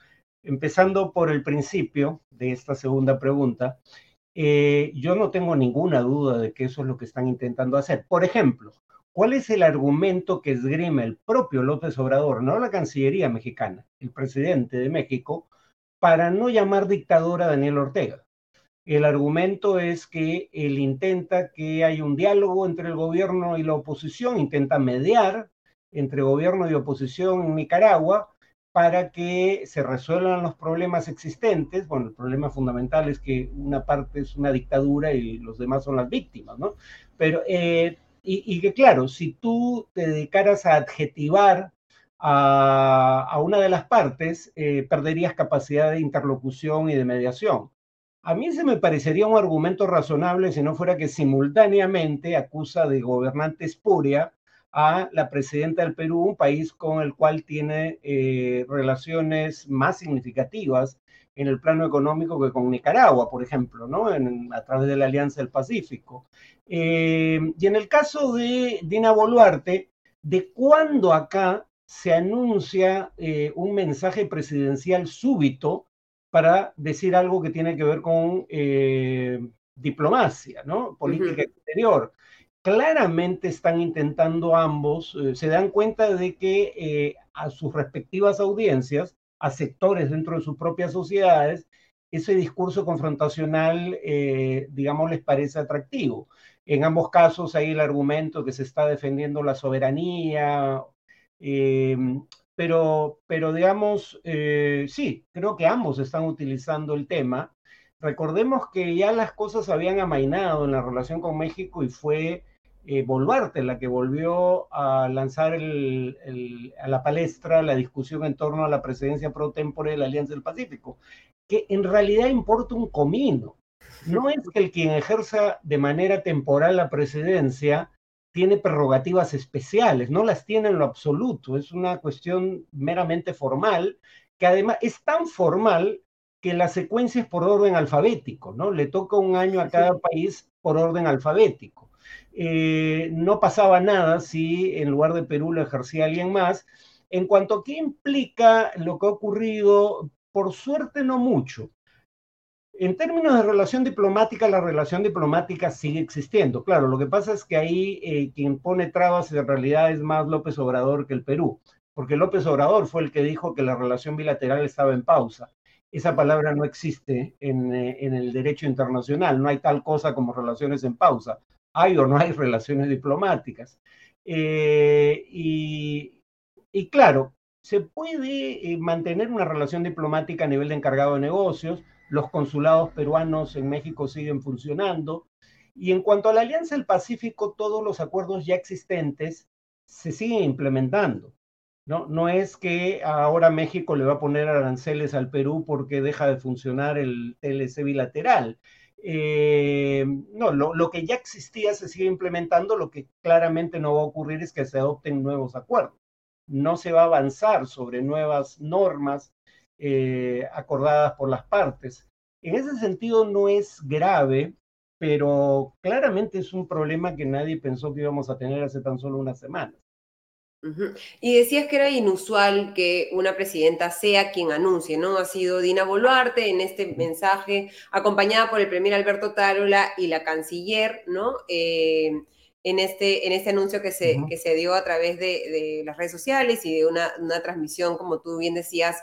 empezando por el principio de esta segunda pregunta, yo no tengo ninguna duda de que eso es lo que están intentando hacer. Por ejemplo, ¿Cuál es el argumento que esgrime el propio López Obrador, no la Cancillería mexicana, el presidente de México, para no llamar dictador a Daniel Ortega? El argumento es que él intenta que haya un diálogo entre el gobierno y la oposición, intenta mediar entre gobierno y oposición en Nicaragua para que se resuelvan los problemas existentes. Bueno, el problema fundamental es que una parte es una dictadura y los demás son las víctimas, ¿no? Pero, eh, y, que claro, si tú te dedicaras a adjetivar a, una de las partes, eh, perderías capacidad de interlocución y de mediación. A mí se me parecería un argumento razonable si no fuera que simultáneamente acusa de gobernante espuria a la presidenta del Perú, un país con el cual tiene eh, relaciones más significativas en el plano económico que con Nicaragua, por ejemplo, ¿no? a través de la Alianza del Pacífico. Eh, y en el caso de Dina Boluarte, ¿de cuándo acá se anuncia eh, un mensaje presidencial súbito para decir algo que tiene que ver con diplomacia, ¿no? Política exterior claramente están intentando ambos, eh, se dan cuenta de que eh, a sus respectivas audiencias, a sectores dentro de sus propias sociedades, ese discurso confrontacional, eh, digamos, les parece atractivo. En ambos casos hay el argumento que se está defendiendo la soberanía, pero, pero digamos, sí, creo que ambos están utilizando el tema. Recordemos que ya las cosas habían amainado en la relación con México y fue eh, Boluarte la que volvió a lanzar a la palestra la discusión en torno a la presidencia pro tempore de la Alianza del Pacífico, que en realidad importa un comino. No es que el quien ejerza de manera temporal la presidencia tiene prerrogativas especiales, no las tiene en lo absoluto, es una cuestión meramente formal, que además es tan formal que la secuencia es por orden alfabético, ¿no? Le toca un año a cada país por orden alfabético. Eh, no pasaba nada si en lugar de Perú lo ejercía alguien más. En cuanto a qué implica lo que ha ocurrido, por suerte no mucho. En términos de relación diplomática, la relación diplomática sigue existiendo. Claro, lo que pasa es que ahí eh, quien pone trabas en realidad es más López Obrador que el Perú, porque López Obrador fue el que dijo que la relación bilateral estaba en pausa. Esa palabra no existe en, eh, en el derecho internacional, no hay tal cosa como relaciones en pausa hay o no hay relaciones diplomáticas. Eh, y, claro, se puede eh, mantener una relación diplomática a nivel de encargado de negocios, los consulados peruanos en México siguen funcionando, y en cuanto a la Alianza del Pacífico, todos los acuerdos ya existentes se siguen implementando. No, no es que ahora México le va a poner aranceles al Perú porque deja de funcionar el TLC bilateral. Eh, no, lo, que ya existía se sigue implementando, lo que claramente no va a ocurrir es que se adopten nuevos acuerdos. No se va a avanzar sobre nuevas normas eh, acordadas por las partes. En ese sentido no es grave, pero claramente es un problema que nadie pensó que íbamos a tener hace tan solo unas semanas. Y decías que era inusual que una presidenta sea quien anuncie, ¿no? Ha sido Dina Boluarte en este mensaje, acompañada por el primer Alberto Tarola y la canciller, ¿no? Eh, en, este, en este anuncio que se, que se dio a través de, las redes sociales y de una, una transmisión, como tú bien decías,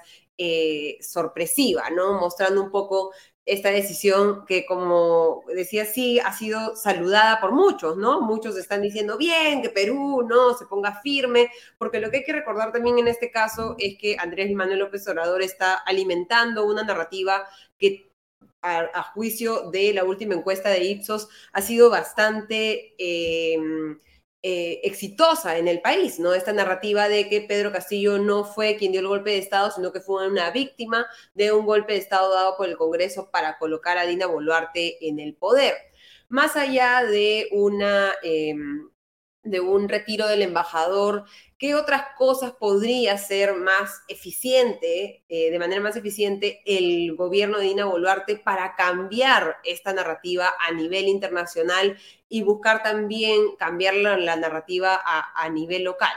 eh, sorpresiva, ¿no? Mostrando un poco esta decisión que, como decía, sí, ha sido saludada por muchos, ¿no? Muchos están diciendo, bien, que Perú, ¿no? Se ponga firme, porque lo que hay que recordar también en este caso es que Andrés Manuel López Obrador está alimentando una narrativa que a, juicio de la última encuesta de Ipsos ha sido bastante... Eh, eh, exitosa en el país, ¿no? Esta narrativa de que Pedro Castillo no fue quien dio el golpe de Estado, sino que fue una víctima de un golpe de Estado dado por el Congreso para colocar a Dina Boluarte en el poder. Más allá de una... Em, de un retiro del embajador, ¿qué otras cosas podría ser más eficiente, eh, de manera más eficiente, el gobierno de Dina Boluarte para cambiar esta narrativa a nivel internacional y buscar también cambiar la, narrativa a, nivel local?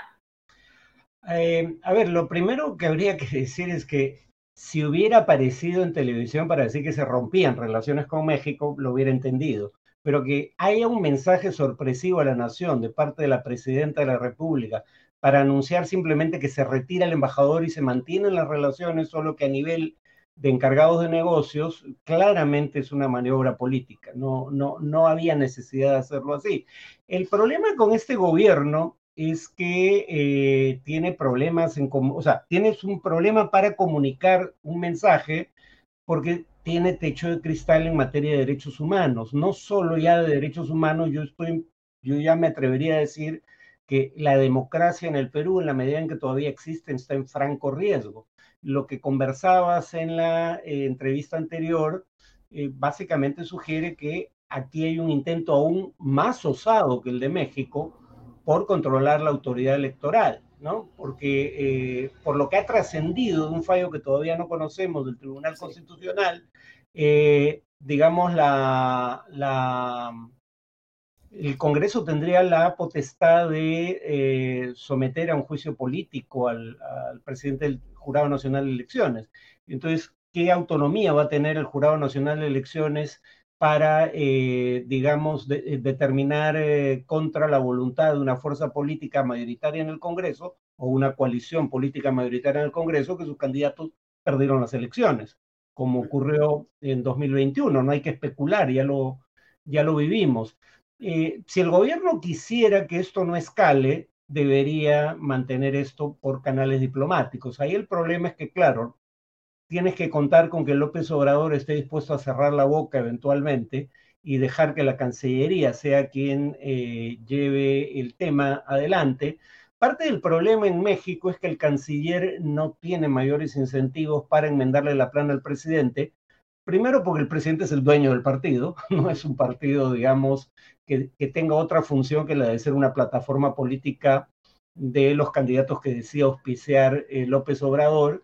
Eh, a ver, lo primero que habría que decir es que si hubiera aparecido en televisión para decir que se rompían relaciones con México, lo hubiera entendido pero que haya un mensaje sorpresivo a la nación de parte de la presidenta de la República para anunciar simplemente que se retira el embajador y se mantienen las relaciones, solo que a nivel de encargados de negocios, claramente es una maniobra política. No, no, no había necesidad de hacerlo así. El problema con este gobierno es que eh, tiene problemas en, o sea, tienes un problema para comunicar un mensaje porque tiene techo de cristal en materia de derechos humanos, no solo ya de derechos humanos, yo estoy, yo ya me atrevería a decir que la democracia en el Perú, en la medida en que todavía existe, está en franco riesgo. Lo que conversabas en la eh, entrevista anterior eh, básicamente sugiere que aquí hay un intento aún más osado que el de México por controlar la autoridad electoral, ¿no? Porque eh, por lo que ha trascendido de un fallo que todavía no conocemos del Tribunal Constitucional, digamos, la, la, el Congreso tendría la potestad de eh, someter a un juicio político al, presidente del Jurado Nacional de Elecciones. Entonces, ¿qué autonomía va a tener el Jurado Nacional de Elecciones para, eh, digamos, eh, determinar contra la voluntad de una fuerza política mayoritaria en el Congreso o una coalición política mayoritaria en el Congreso que sus candidatos perdieron las elecciones, como ocurrió en 2021? No hay que especular, ya lo, ya lo vivimos. Eh, si el gobierno quisiera que esto no escale, debería mantener esto por canales diplomáticos. Ahí el problema es que, claro, tienes que contar con que López Obrador esté dispuesto a cerrar la boca eventualmente y dejar que la Cancillería sea quien eh, lleve el tema adelante. Parte del problema en México es que el canciller no tiene mayores incentivos para enmendarle la plana al presidente, Primero porque el presidente es el dueño del partido, no es un partido, digamos, que, tenga otra función que la de ser una plataforma política de los candidatos que decía auspiciar eh, López Obrador.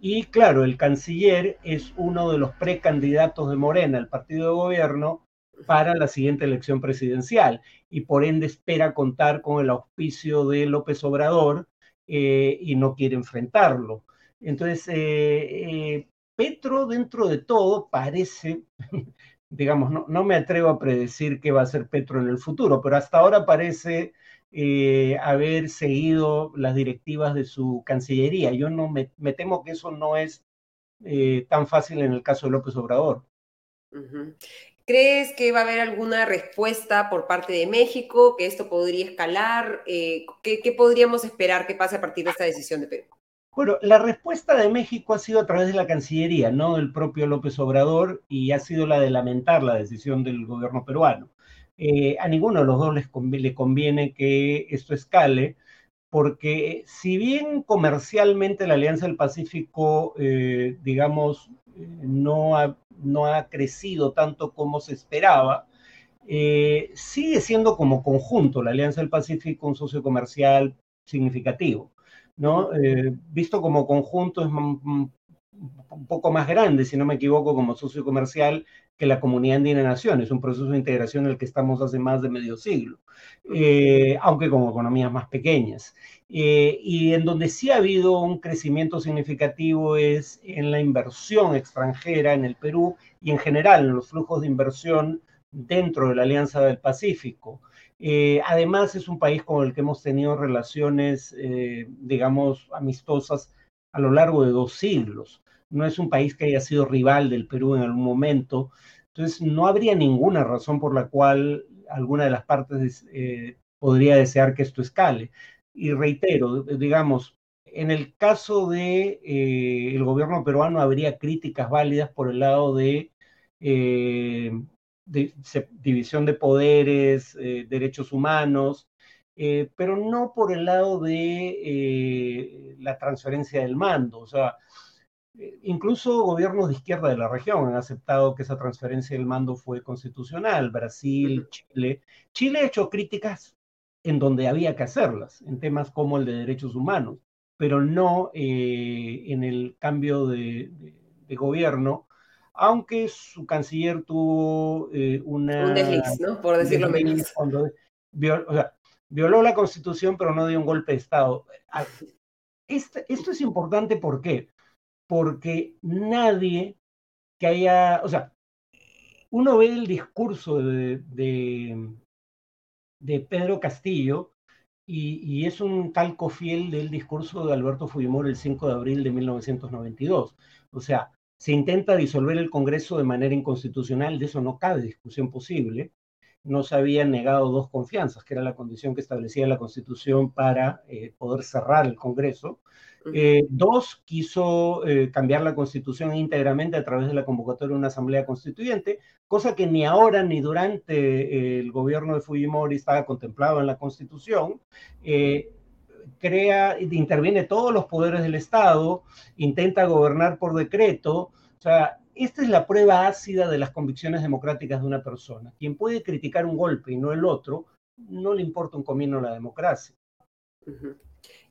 Y claro, el canciller es uno de los precandidatos de Morena, el partido de gobierno, para la siguiente elección presidencial y por ende espera contar con el auspicio de López Obrador eh, y no quiere enfrentarlo. Entonces, eh, Petro, dentro de todo, parece, digamos, no, me atrevo a predecir qué va a ser Petro en el futuro, pero hasta ahora parece eh, haber seguido las directivas de su Cancillería. Yo no me, temo que eso no es eh, tan fácil en el caso de López Obrador. ¿Crees que va a haber alguna respuesta por parte de México, que esto podría escalar? Eh, ¿qué, ¿Qué podríamos esperar que pase a partir de esta decisión de Perú? Bueno, la respuesta de México ha sido a través de la Cancillería, no del propio López Obrador, y ha sido la de lamentar la decisión del gobierno peruano. Eh, a ninguno de los dos les le conviene que esto escale, porque si bien comercialmente la Alianza del Pacífico, eh, digamos, no ha, no ha crecido tanto como se esperaba, eh, sigue siendo como conjunto la Alianza del Pacífico un socio comercial significativo. ¿no? Eh, visto como conjunto es un poco más grande, si no me equivoco, como socio comercial que la Comunidad Andina de Naciones, un proceso de integración en el que estamos hace más de medio siglo, eh, aunque con economías más pequeñas. Eh, y en donde sí ha habido un crecimiento significativo es en la inversión extranjera en el Perú y en general en los flujos de inversión dentro de la Alianza del Pacífico. Eh, además, es un país con el que hemos tenido relaciones, eh, digamos, amistosas a lo largo de dos siglos. No es un país que haya sido rival del Perú en algún momento. Entonces, no habría ninguna razón por la cual alguna de las partes eh, podría desear que esto escale. Y reitero, digamos, en el caso de el gobierno peruano habría críticas válidas por el lado de división de poderes, eh, derechos humanos, eh, pero no por el lado de eh, la transferencia del mando. O sea, incluso gobiernos de izquierda de la región han aceptado que esa transferencia del mando fue constitucional. Brasil, Chile. Chile ha hecho críticas en donde había que hacerlas, en temas como el de derechos humanos, pero no en el cambio de gobierno aunque su canciller tuvo eh, una... Un desliz, ¿no? Por decirlo menos. violó, la constitución, pero no dio un golpe de Estado. Ah, este, esto es importante, ¿por qué? Porque nadie que haya, o sea, uno ve el discurso de, de, Pedro Castillo y, y, es un calco fiel del discurso de Alberto Fujimori el 5 de abril de 1992. O sea, se intenta disolver el Congreso de manera inconstitucional, de eso no cabe discusión posible. no se habían negado dos confianzas, que era la condición que establecía la Constitución para eh, poder cerrar el Congreso. Eh, dos, quiso eh, cambiar la Constitución íntegramente a través de la convocatoria de una Asamblea Constituyente, cosa que ni ahora ni durante el gobierno de Fujimori estaba contemplado en la Constitución crea, interviene todos los poderes del Estado, intenta gobernar por decreto. O sea, esta es la prueba ácida de las convicciones democráticas de una persona. Quien puede criticar un golpe y no el otro, no le importa un comino la democracia.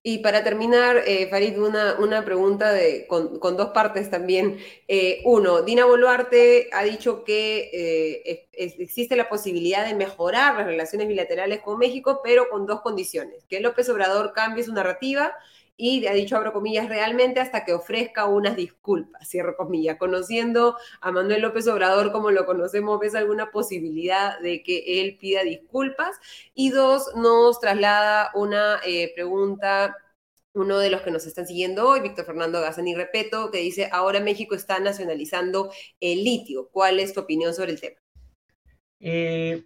Y para terminar, eh, Farid, una, una pregunta de, con, dos partes también. Eh, uno, Dina Boluarte ha dicho que eh, existe la posibilidad de mejorar las relaciones bilaterales con México, pero con dos condiciones. Que López Obrador cambie su narrativa y ha dicho, abro comillas, realmente hasta que ofrezca unas disculpas, cierro comillas. Conociendo a Manuel López Obrador como lo conocemos, ¿ves alguna posibilidad de que él pida disculpas? Y dos, nos traslada una eh, pregunta uno de los que nos están siguiendo hoy, Víctor Fernando Gazani Repeto, que dice, ahora México está nacionalizando el litio. ¿Cuál es tu opinión sobre el tema? Eh,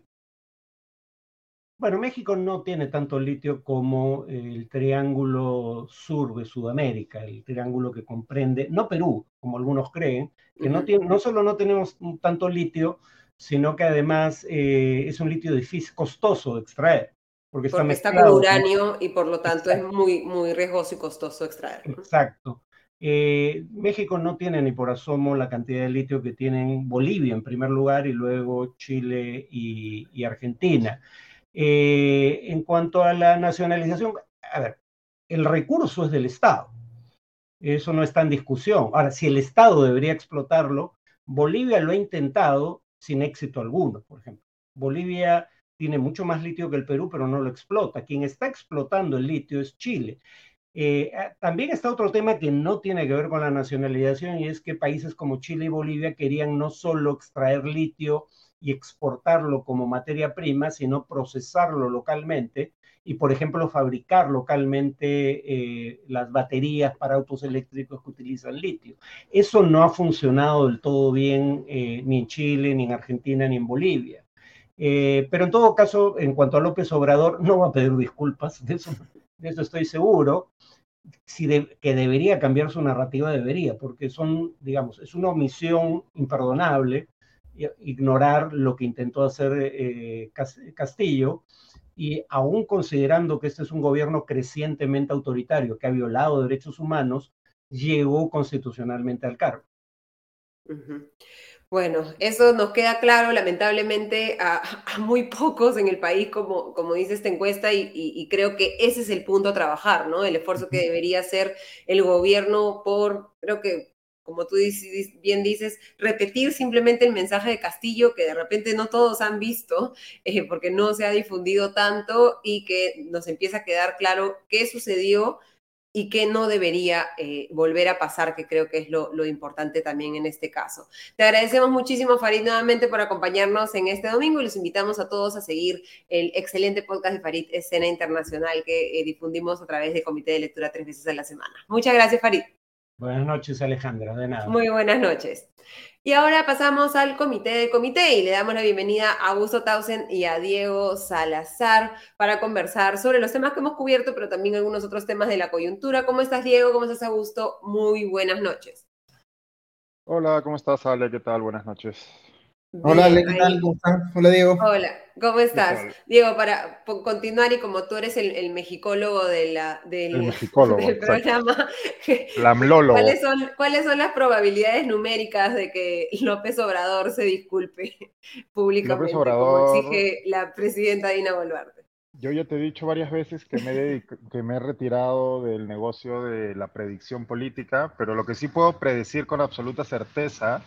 bueno, México no tiene tanto litio como el triángulo sur de Sudamérica, el triángulo que comprende, no Perú, como algunos creen, que no, tiene, no solo no tenemos tanto litio, sino que además eh, es un litio difícil, costoso de extraer. Porque, está, con uranio y por lo tanto es muy, muy riesgoso y costoso extraer. Exacto. Eh, México no tiene ni por asomo la cantidad de litio que tienen Bolivia en primer lugar y luego Chile y, y Argentina. Eh, en cuanto a la nacionalización, a ver, el recurso es del Estado. Eso no está en discusión. Ahora, si el Estado debería explotarlo, Bolivia lo ha intentado sin éxito alguno, por ejemplo. Bolivia tiene mucho más litio que el Perú, pero no lo explota. Quien está explotando el litio es Chile. Eh, ah, también está otro tema que no tiene que ver con la nacionalización y es que países como Chile y Bolivia querían no solo extraer litio y exportarlo como materia prima, sino procesarlo localmente y, por ejemplo, fabricar localmente eh, las baterías para autos eléctricos que utilizan litio. Eso no ha funcionado del todo bien eh, ni en Chile, ni en Argentina, ni en Bolivia. Eh, pero en todo caso, en cuanto a López Obrador, no va a pedir disculpas, de eso, de eso estoy seguro. Si que debería cambiar su narrativa, debería, porque son, digamos, es una omisión imperdonable ignorar lo que intentó hacer eh, Castillo y aún considerando que este es un gobierno crecientemente autoritario que ha violado derechos humanos, llegó constitucionalmente al cargo. Bueno, eso nos queda claro, lamentablemente, a, muy pocos en el país, como, como dice esta encuesta, y, creo que ese es el punto a trabajar, ¿no? El esfuerzo que debería hacer el gobierno por, creo que como tú bien dices, repetir simplemente el mensaje de Castillo que de repente no todos han visto eh, porque no se ha difundido tanto y que nos empieza a quedar claro qué sucedió y qué no debería eh, volver a pasar, que creo que es lo, lo, importante también en este caso. Te agradecemos muchísimo, Farid, nuevamente por acompañarnos en este domingo y los invitamos a todos a seguir el excelente podcast de Farid Escena Internacional que eh, difundimos a través de Comité de Lectura tres veces a la semana. Muchas gracias, Farid. Buenas noches, Alejandra, de nada. Muy buenas noches. Y ahora pasamos al comité del comité y le damos la bienvenida a Augusto Tausen y a Diego Salazar para conversar sobre los temas que hemos cubierto, pero también algunos otros temas de la coyuntura. ¿Cómo estás, Diego? ¿Cómo estás, Augusto? Muy buenas noches. Hola, ¿cómo estás, Ale? ¿Qué tal? Buenas noches. Hola, ¿qué tal? ¿Cómo están? Hola, Diego. Hola, ¿cómo estás? Diego, para continuar y como tú eres el, mexicólogo de la, del, programa, ¿cuáles son, ¿cuáles son las probabilidades numéricas de que López Obrador se disculpe públicamente, como exige la presidenta Dina Boluarte? Yo ya te he dicho varias veces que me, que me he retirado del negocio de la predicción política, pero lo que sí puedo predecir con absoluta certeza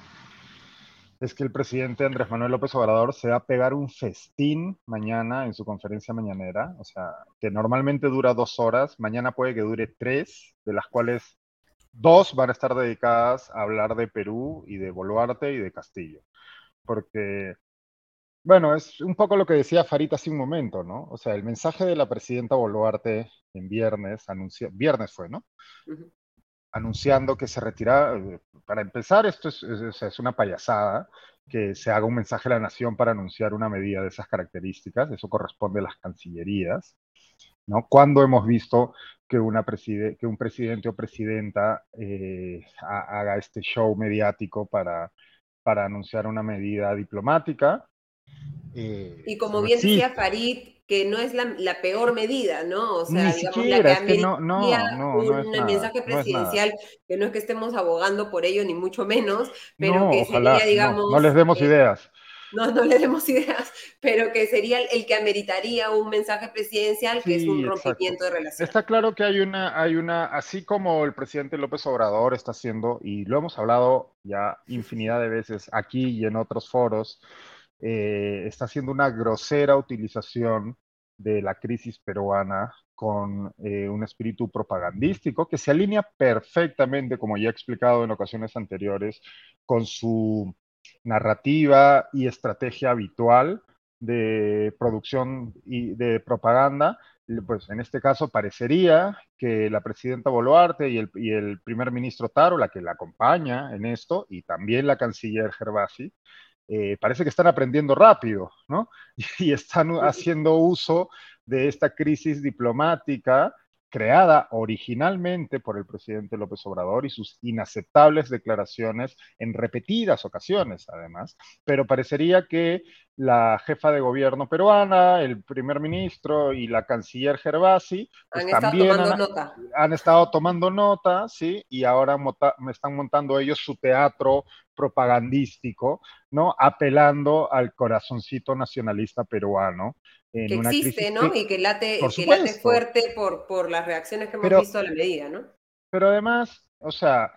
es que el presidente Andrés Manuel López Obrador se va a pegar un festín mañana en su conferencia mañanera, o sea, que normalmente dura dos horas, mañana puede que dure tres, de las cuales dos van a estar dedicadas a hablar de Perú y de Boluarte y de Castillo. Porque, bueno, es un poco lo que decía Farita hace un momento, ¿no? O sea, el mensaje de la presidenta Boluarte en viernes, anunció, viernes fue, ¿no? Anunciando que se retira. Para empezar, esto es, es, una payasada que se haga un mensaje a la nación para anunciar una medida de esas características. Eso corresponde a las cancillerías. ¿no? ¿Cuándo hemos visto que, una que un presidente o presidenta eh, haga este show mediático para, para anunciar una medida diplomática? Eh, y como bien decía Farid, que no es la, peor medida, ¿no? O sea, digamos, la que, no, no, un mensaje presidencial, que no es que estemos abogando por ello, ni mucho menos, pero que sería, digamos... No, les demos ideas. No, no les demos ideas, pero que sería el, que ameritaría un mensaje presidencial, que es un rompimiento de relaciones. Está claro que hay una, hay una, así como el presidente López Obrador está haciendo, y lo hemos hablado ya infinidad de veces aquí y en otros foros, eh, está haciendo una grosera utilización de la crisis peruana con eh, un espíritu propagandístico que se alinea perfectamente, como ya he explicado en ocasiones anteriores, con su narrativa y estrategia habitual de producción y de propaganda, pues en este caso parecería que la presidenta Boluarte y el, y el primer ministro Taro, la que la acompaña en esto, y también la canciller Gervasi, eh, parece que están aprendiendo rápido, ¿no? Y están haciendo uso de esta crisis diplomática creada originalmente por el presidente López Obrador y sus inaceptables declaraciones en repetidas ocasiones, además, pero parecería que la jefa de gobierno peruana, el primer ministro y la canciller Gervasi pues han también estado tomando han, nota. han, estado tomando nota, ¿sí? Y ahora me están montando ellos su teatro propagandístico, ¿no? Apelando al corazoncito nacionalista peruano. que existe, ¿no? y que late, que late fuerte por, por las reacciones que hemos visto a la medida, ¿no? Pero además, o sea,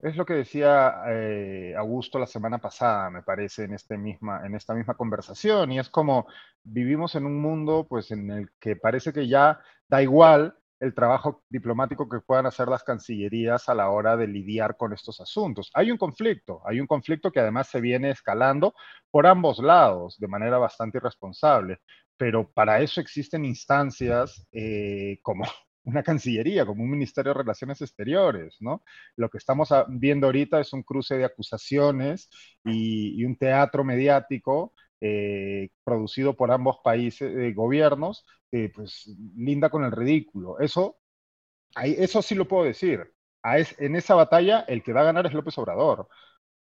es lo que decía eh, Augusto la semana pasada, me parece, en, este misma, en esta misma conversación, y es como vivimos en un mundo pues, en el que parece que ya da igual el trabajo diplomático que puedan hacer las cancillerías a la hora de lidiar con estos asuntos. Hay un conflicto, hay un conflicto que además se viene escalando por ambos lados de manera bastante irresponsable, pero para eso existen instancias eh, como una cancillería, como un ministerio de relaciones exteriores, ¿no? Lo que estamos viendo ahorita es un cruce de acusaciones y, un teatro mediático eh, producido por ambos países, eh, gobiernos, que pues linda con el ridículo. Eso, eso sí lo puedo decir. en esa batalla el que va a ganar es López Obrador,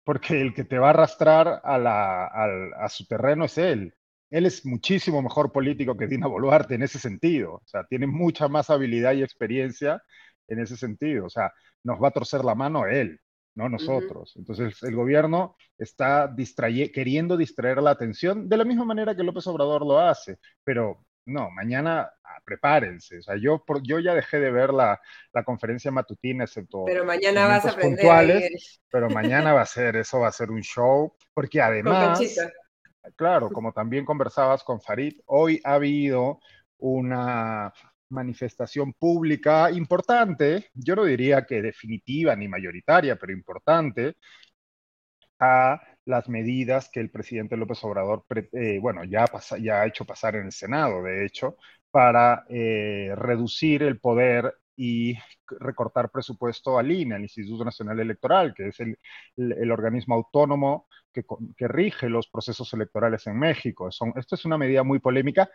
porque el que te va a arrastrar a su terreno es él él es muchísimo mejor político que Dina Boluarte en ese sentido. O sea, tiene mucha más habilidad y experiencia en ese sentido. O sea, nos va a torcer la mano él, no nosotros. Entonces, el gobierno está queriendo distraer la atención de la misma manera que López Obrador lo hace. Pero no, mañana ah, prepárense. O sea, yo, yo ya dejé de ver la, conferencia matutina, excepto. Pero mañana vas a aprender. Puntuales, pero mañana va a ser, eso va a ser un show, porque además claro, como también conversabas con Farid, hoy ha habido una manifestación pública importante, yo no diría que definitiva ni mayoritaria, pero importante, a las medidas que el presidente López Obrador, eh, bueno, ya, ha hecho pasar en el Senado, de hecho, para eh, reducir el poder y recortar presupuesto al INE, al Instituto Nacional Electoral, que es el, el, organismo autónomo que, que, rige los procesos electorales en México. Son, esto es una medida muy polémica,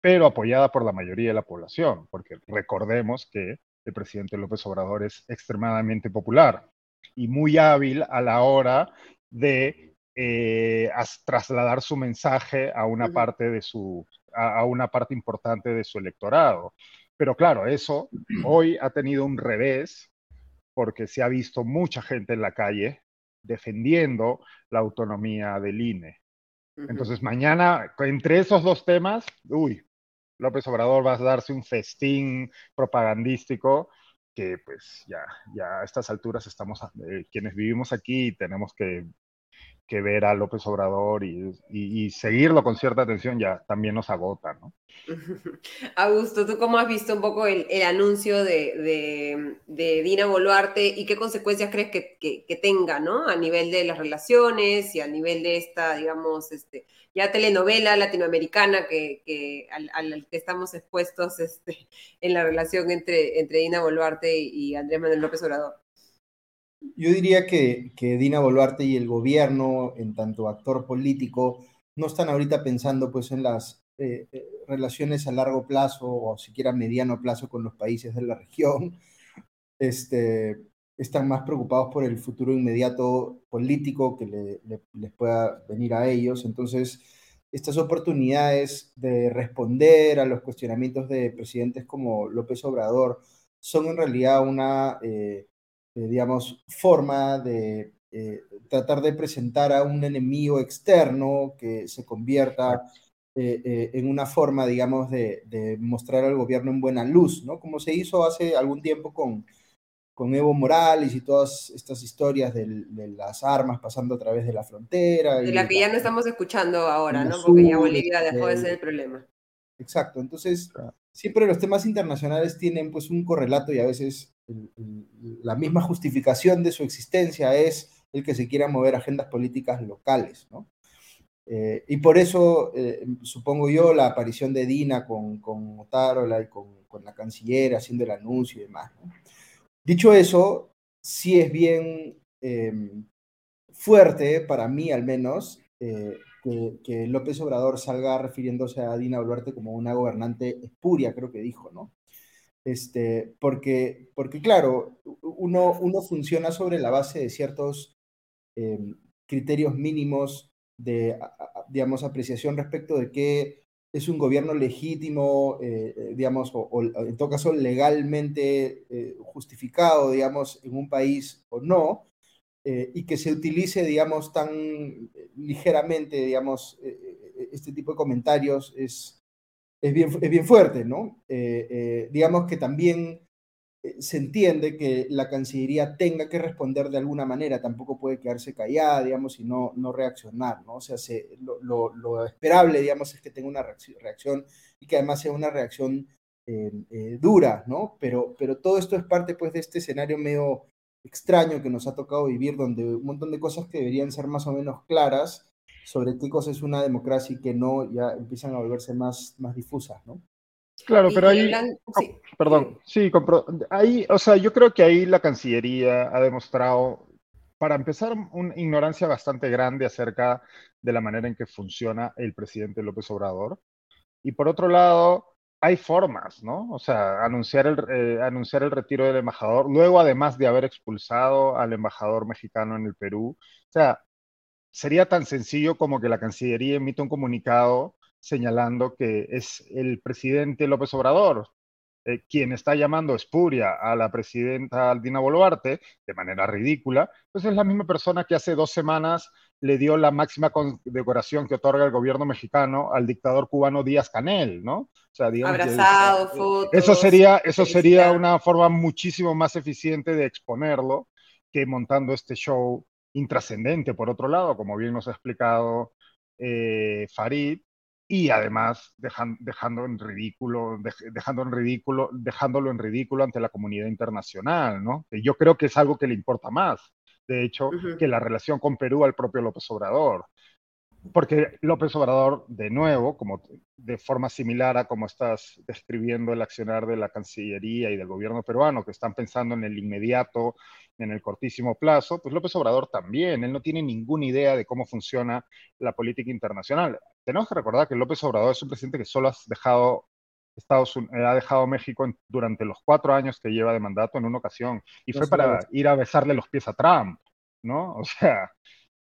pero apoyada por la mayoría de la población, porque recordemos que el presidente López Obrador es extremadamente popular y muy hábil a la hora de eh, trasladar su mensaje a una parte de su a, una parte importante de su electorado. Pero claro, eso hoy ha tenido un revés porque se ha visto mucha gente en la calle defendiendo la autonomía del INE. Entonces, mañana, entre esos dos temas, uy, López Obrador va a darse un festín propagandístico que pues ya, ya a estas alturas estamos, eh, quienes vivimos aquí tenemos que que ver a López Obrador y, seguirlo con cierta atención ya también nos agota, ¿no? Augusto, ¿tú cómo has visto un poco el, anuncio de, Dina Boluarte y qué consecuencias crees que, tenga, ¿no? A nivel de las relaciones y a nivel de esta, digamos, este, ya telenovela latinoamericana que, al, que estamos expuestos este, en la relación entre Dina Boluarte y Andrés Manuel López Obrador. Yo diría que, que Dina Boluarte y el gobierno, en tanto actor político, no están ahorita pensando pues en las eh, eh, relaciones a largo plazo o siquiera mediano plazo con los países de la región. Este, están más preocupados por el futuro inmediato político que les pueda venir a ellos. Entonces, estas oportunidades de responder a los cuestionamientos de presidentes como López Obrador son en realidad una, eh, eh, digamos, forma de eh, tratar de presentar a un enemigo externo que se convierta en una forma, digamos, de, de, mostrar al gobierno en buena luz, ¿no? Como se hizo hace algún tiempo con, con Evo Morales y todas estas historias de, las armas pasando a través de la frontera. De la que ya no estamos escuchando ahora, ¿no? Porque ya Bolivia dejó de ser el problema. Exacto, entonces siempre los temas internacionales tienen pues un correlato y a veces la misma justificación de su existencia es el que se quiera mover agendas políticas locales, ¿no? Eh, y por eso, eh, supongo yo, la aparición de Dina con, con Otárola y con, con la canciller haciendo el anuncio y demás. Dicho eso, sí es bien em, fuerte, para mí al menos, eh, que, López Obrador salga refiriéndose a Dina Boluarte como una gobernante espuria, creo que dijo, ¿no? Este, porque, porque claro, uno, uno funciona sobre la base de ciertos em, criterios mínimos de, digamos, apreciación respecto de qué es un gobierno legítimo, eh, eh, digamos, o, en todo caso legalmente eh, justificado, digamos, en un país o no, y que se utilice, digamos, tan ligeramente, digamos, este tipo de comentarios es, es, bien, es bien fuerte, ¿no? digamos que también eh, se entiende que la Cancillería tenga que responder de alguna manera, tampoco puede quedarse callada, digamos, y no, no reaccionar, ¿no? O sea, se, lo, lo, esperable, digamos, es que tenga una reacción, y que además sea una reacción eh, eh, dura, ¿no? Pero, pero todo esto es parte, pues, de este escenario medio extraño que nos ha tocado vivir, donde un montón de cosas que deberían ser más o menos claras sobre qué cosa es una democracia y qué no, ya empiezan a volverse más, más difusas, ¿no? Claro, pero ahí, perdón, sí, ahí, o sea, yo creo que ahí la Cancillería ha demostrado, para empezar, una ignorancia bastante grande acerca de la manera en que funciona el presidente López Obrador. Y por otro lado, hay formas, ¿no? O sea, anunciar el, eh, anunciar el retiro del embajador, luego además de haber expulsado al embajador mexicano en el Perú. O sea, sería tan sencillo como que la Cancillería emita un comunicado señalando que es el presidente López Obrador eh, quien está llamando espuria a la presidenta Dina Boluarte de manera ridícula, pues es la misma persona que hace dos semanas le dio la máxima condecoración que otorga el gobierno mexicano al dictador cubano Díaz Canel, ¿no? O sea, Abrazado, fotos. Eso sería, eso sería una forma muchísimo más eficiente de exponerlo que montando este show intrascendente, por otro lado, como bien nos ha explicado eh, Farid, y además dejando en ridículo, dejando en ridículo, dejándolo en ridículo ante la comunidad internacional, ¿no? Yo creo que es algo que le importa más, de hecho, que la relación con Perú al propio López Obrador. Porque López Obrador, de nuevo, como de forma similar a como estás describiendo el accionar de la Cancillería y del gobierno peruano, que están pensando en el inmediato, en el cortísimo plazo, pues López Obrador también, él no tiene ninguna idea de cómo funciona la política internacional. Tenemos que recordar que López Obrador es un presidente que solo ha dejado Estados Unidos, ha dejado México durante los cuatro años que lleva de mandato en una ocasión y fue para ir a besarle los pies a Trump, ¿no? O sea,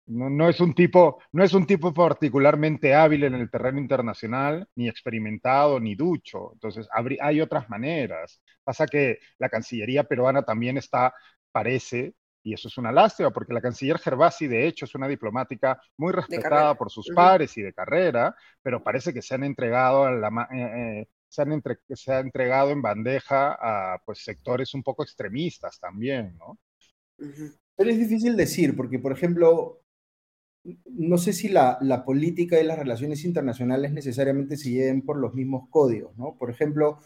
no, es un tipo, no es un tipo particularmente hábil en el terreno internacional, ni experimentado, ni ducho. Entonces, hay otras maneras. Pasa que la Cancillería peruana también está, parece, y eso es una lástima porque la canciller Gervasi, de hecho, es una diplomática muy respetada por sus pares y de carrera, pero parece que se han entregado a la, eh, eh, se, han se ha entregado en bandeja a pues, sectores un poco extremistas también, ¿no? Pero es difícil decir, porque, por ejemplo, no sé si la, la, política y las relaciones internacionales necesariamente se lleven por los mismos códigos, ¿no? Por ejemplo,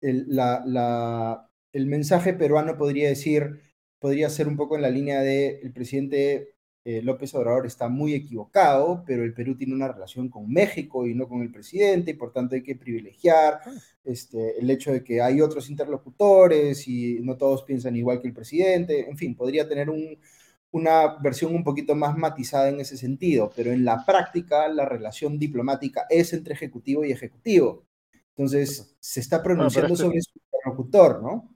el, la, la, el mensaje peruano podría decir podría ser un poco en la línea de el presidente eh, López Obrador está muy equivocado, pero el Perú tiene una relación con México y no con el presidente, y por tanto hay que privilegiar ah. este, el hecho de que hay otros interlocutores y no todos piensan igual que el presidente, en fin, podría tener una versión un poquito más matizada en ese sentido, pero en la práctica la relación diplomática es entre ejecutivo y ejecutivo. Entonces, se está pronunciando este sobre su interlocutor, ¿no?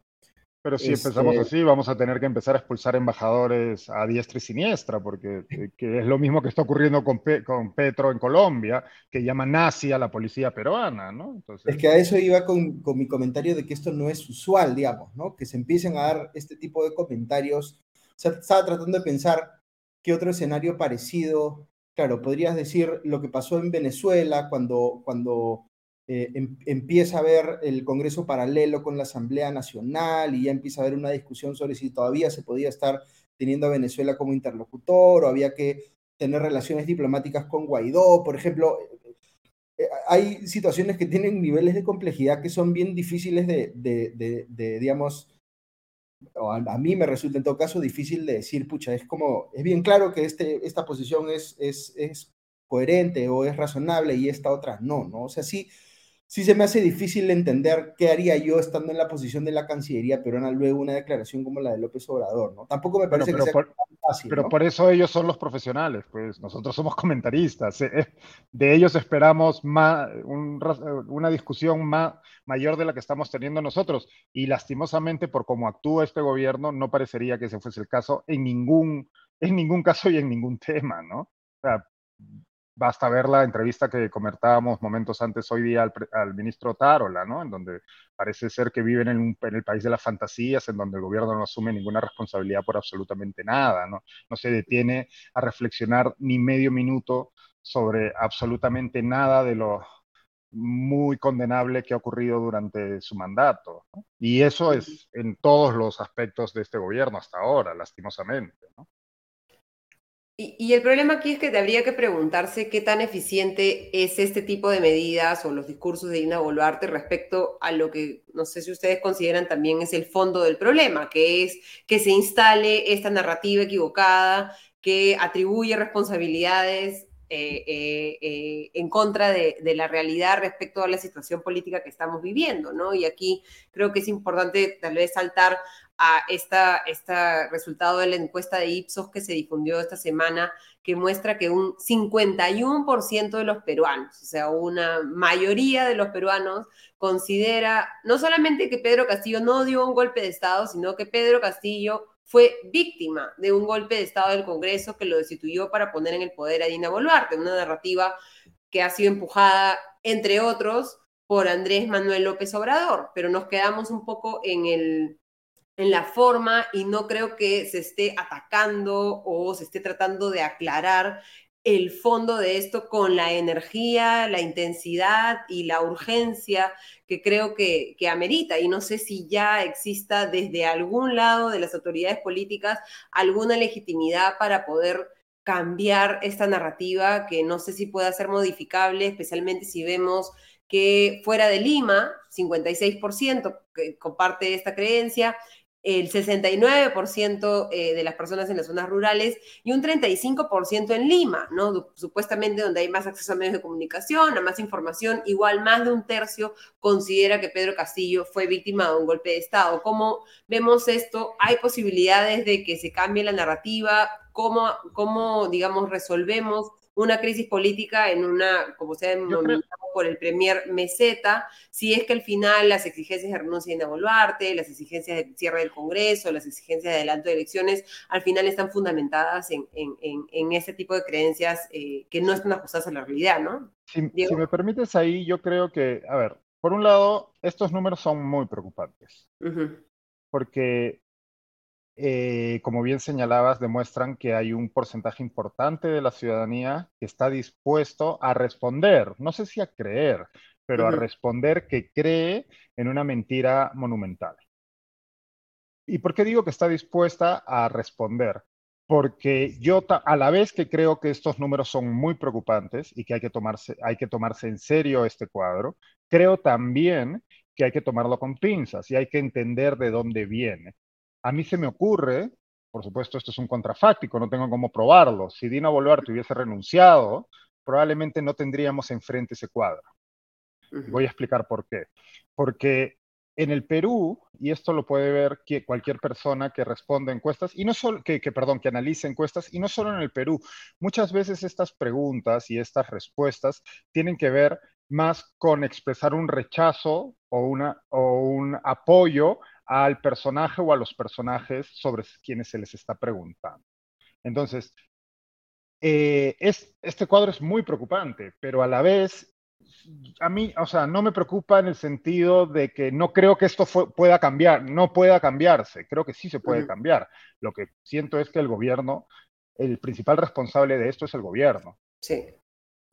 Pero si empezamos este así, vamos a tener que empezar a expulsar embajadores a diestra y siniestra, porque eh, es lo mismo que está ocurriendo con, con, Petro en Colombia, que llama nazi a la policía peruana, ¿no? Entonces... Es que a eso iba con, con, mi comentario de que esto no es usual, digamos, ¿no? Que se empiecen a dar este tipo de comentarios. Sea, estaba tratando de pensar qué otro escenario parecido, claro, podrías decir lo que pasó en Venezuela cuando, cuando eh, em, empieza a haber el Congreso paralelo con la Asamblea Nacional y ya empieza a haber una discusión sobre si todavía se podía estar teniendo a Venezuela como interlocutor o había que tener relaciones diplomáticas con Guaidó, por ejemplo. Eh, eh, hay situaciones que tienen niveles de complejidad que son bien difíciles de, de, digamos, a, mí me resulta en todo caso difícil de decir, pucha, es como, es bien claro que este, esta posición es, es, es coherente o es razonable y esta otra no, ¿no? O sea, sí, sí se me hace difícil entender qué haría yo estando en la posición de la Cancillería peruana luego una declaración como la de López Obrador, ¿no? Tampoco me parece que sea por, fácil. Pero por eso ellos son los profesionales, pues nosotros somos comentaristas. Eh, eh, de ellos esperamos más, una discusión más, mayor de la que estamos teniendo nosotros. Y lastimosamente, por cómo actúa este gobierno, no parecería que ese fuese el caso en ningún, en ningún caso y en ningún tema, ¿no? O sea, basta ver la entrevista que comentábamos momentos antes hoy día al, ministro Tarola, ¿no? En donde parece ser que viven en, el país de las fantasías, en donde el gobierno no asume ninguna responsabilidad por absolutamente nada, ¿no? No se detiene a reflexionar ni medio minuto sobre absolutamente nada de lo muy condenable que ha ocurrido durante su mandato. Y eso es en todos los aspectos de este gobierno hasta ahora, lastimosamente. ¿no? Y, el problema aquí es que habría que preguntarse qué tan eficiente es este tipo de medidas o los discursos de Dina Boluarte respecto a lo que no sé si ustedes consideran también es el fondo del problema, que es que se instale esta narrativa equivocada que atribuye responsabilidades eh, eh, eh, en contra de, de, la realidad respecto a la situación política que estamos viviendo, ¿no? Y aquí creo que es importante tal vez saltar a esta, este resultado de la encuesta de Ipsos que se difundió esta semana, que muestra que un 51% de los peruanos, o sea, una mayoría de los peruanos, considera no solamente que Pedro Castillo no dio un golpe de Estado, sino que Pedro Castillo fue víctima de un golpe de Estado del Congreso que lo destituyó para poner en el poder a Dina Boluarte, una narrativa que ha sido empujada, entre otros, por Andrés Manuel López Obrador, pero nos quedamos un poco en el, en la forma y no creo que se esté atacando o se esté tratando de aclarar el fondo de esto con la energía, la intensidad y la urgencia que creo que, que, amerita. Y no sé si ya exista desde algún lado de las autoridades políticas alguna legitimidad para poder cambiar esta narrativa que no sé si pueda ser modificable, especialmente si vemos que fuera de Lima, 56% que comparte esta creencia, el 69% eh, de las personas en las zonas rurales y un 35% en Lima, ¿no? Supuestamente donde hay más acceso a medios de comunicación, a más información, igual más de un tercio considera que Pedro Castillo fue víctima de un golpe de Estado. ¿Cómo vemos esto? ¿Hay posibilidades de que se cambie la narrativa? ¿Cómo, cómo digamos, resolvemos una crisis política en una, como se ha denominado por el premier Meseta, si es que al final las exigencias de renuncia de Boluarte, las exigencias de cierre del Congreso, las exigencias de adelanto de elecciones, al final están fundamentadas en, en, ese tipo de creencias eh, que no están ajustadas a la realidad, ¿no? Si, me permites ahí, yo creo que, a ver, por un lado, estos números son muy preocupantes. Porque eh, como bien señalabas, demuestran que hay un porcentaje importante de la ciudadanía que está dispuesto a responder, no sé si a creer, pero a responder que cree en una mentira monumental. ¿Y por qué digo que está dispuesta a responder? Porque yo, a la vez que creo que estos números son muy preocupantes y que hay que tomarse, hay que tomarse en serio este cuadro, creo también que hay que tomarlo con pinzas y hay que entender de dónde viene a mí se me ocurre por supuesto, esto es un contrafáctico, no tengo cómo probarlo. Si Dina Boluarte hubiese renunciado, probablemente no tendríamos enfrente ese cuadro. Voy a explicar por qué. Porque en el Perú, y esto lo puede ver cualquier persona que responda encuestas, y no solo, que, perdón, que analice encuestas, y no solo en el Perú, muchas veces estas preguntas y estas respuestas tienen que ver más con expresar un rechazo o, una, o un apoyo al personaje o a los personajes sobre quienes se les está preguntando. Entonces, eh, es, este cuadro es muy preocupante, pero a la vez, a mí, o sea, no me preocupa en el sentido de que no creo que esto pueda cambiar, no pueda cambiarse, creo que sí se puede cambiar. Lo que siento es que el gobierno, el principal responsable de esto es el gobierno. Sí.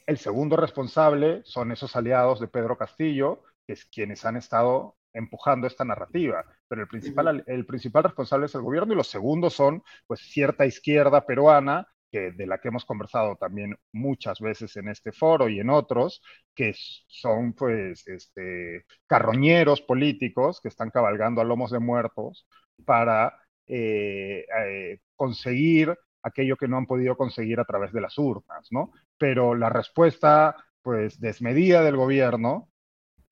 El segundo responsable son esos aliados de Pedro Castillo, que es quienes han estado empujando esta narrativa, pero el principal, el principal responsable es el gobierno y los segundos son pues cierta izquierda peruana que, de la que hemos conversado también muchas veces en este foro y en otros, que son pues este, carroñeros políticos que están cabalgando a lomos de muertos para eh, eh, conseguir aquello que no han podido conseguir a través de las urnas, ¿no? Pero la respuesta pues desmedida del gobierno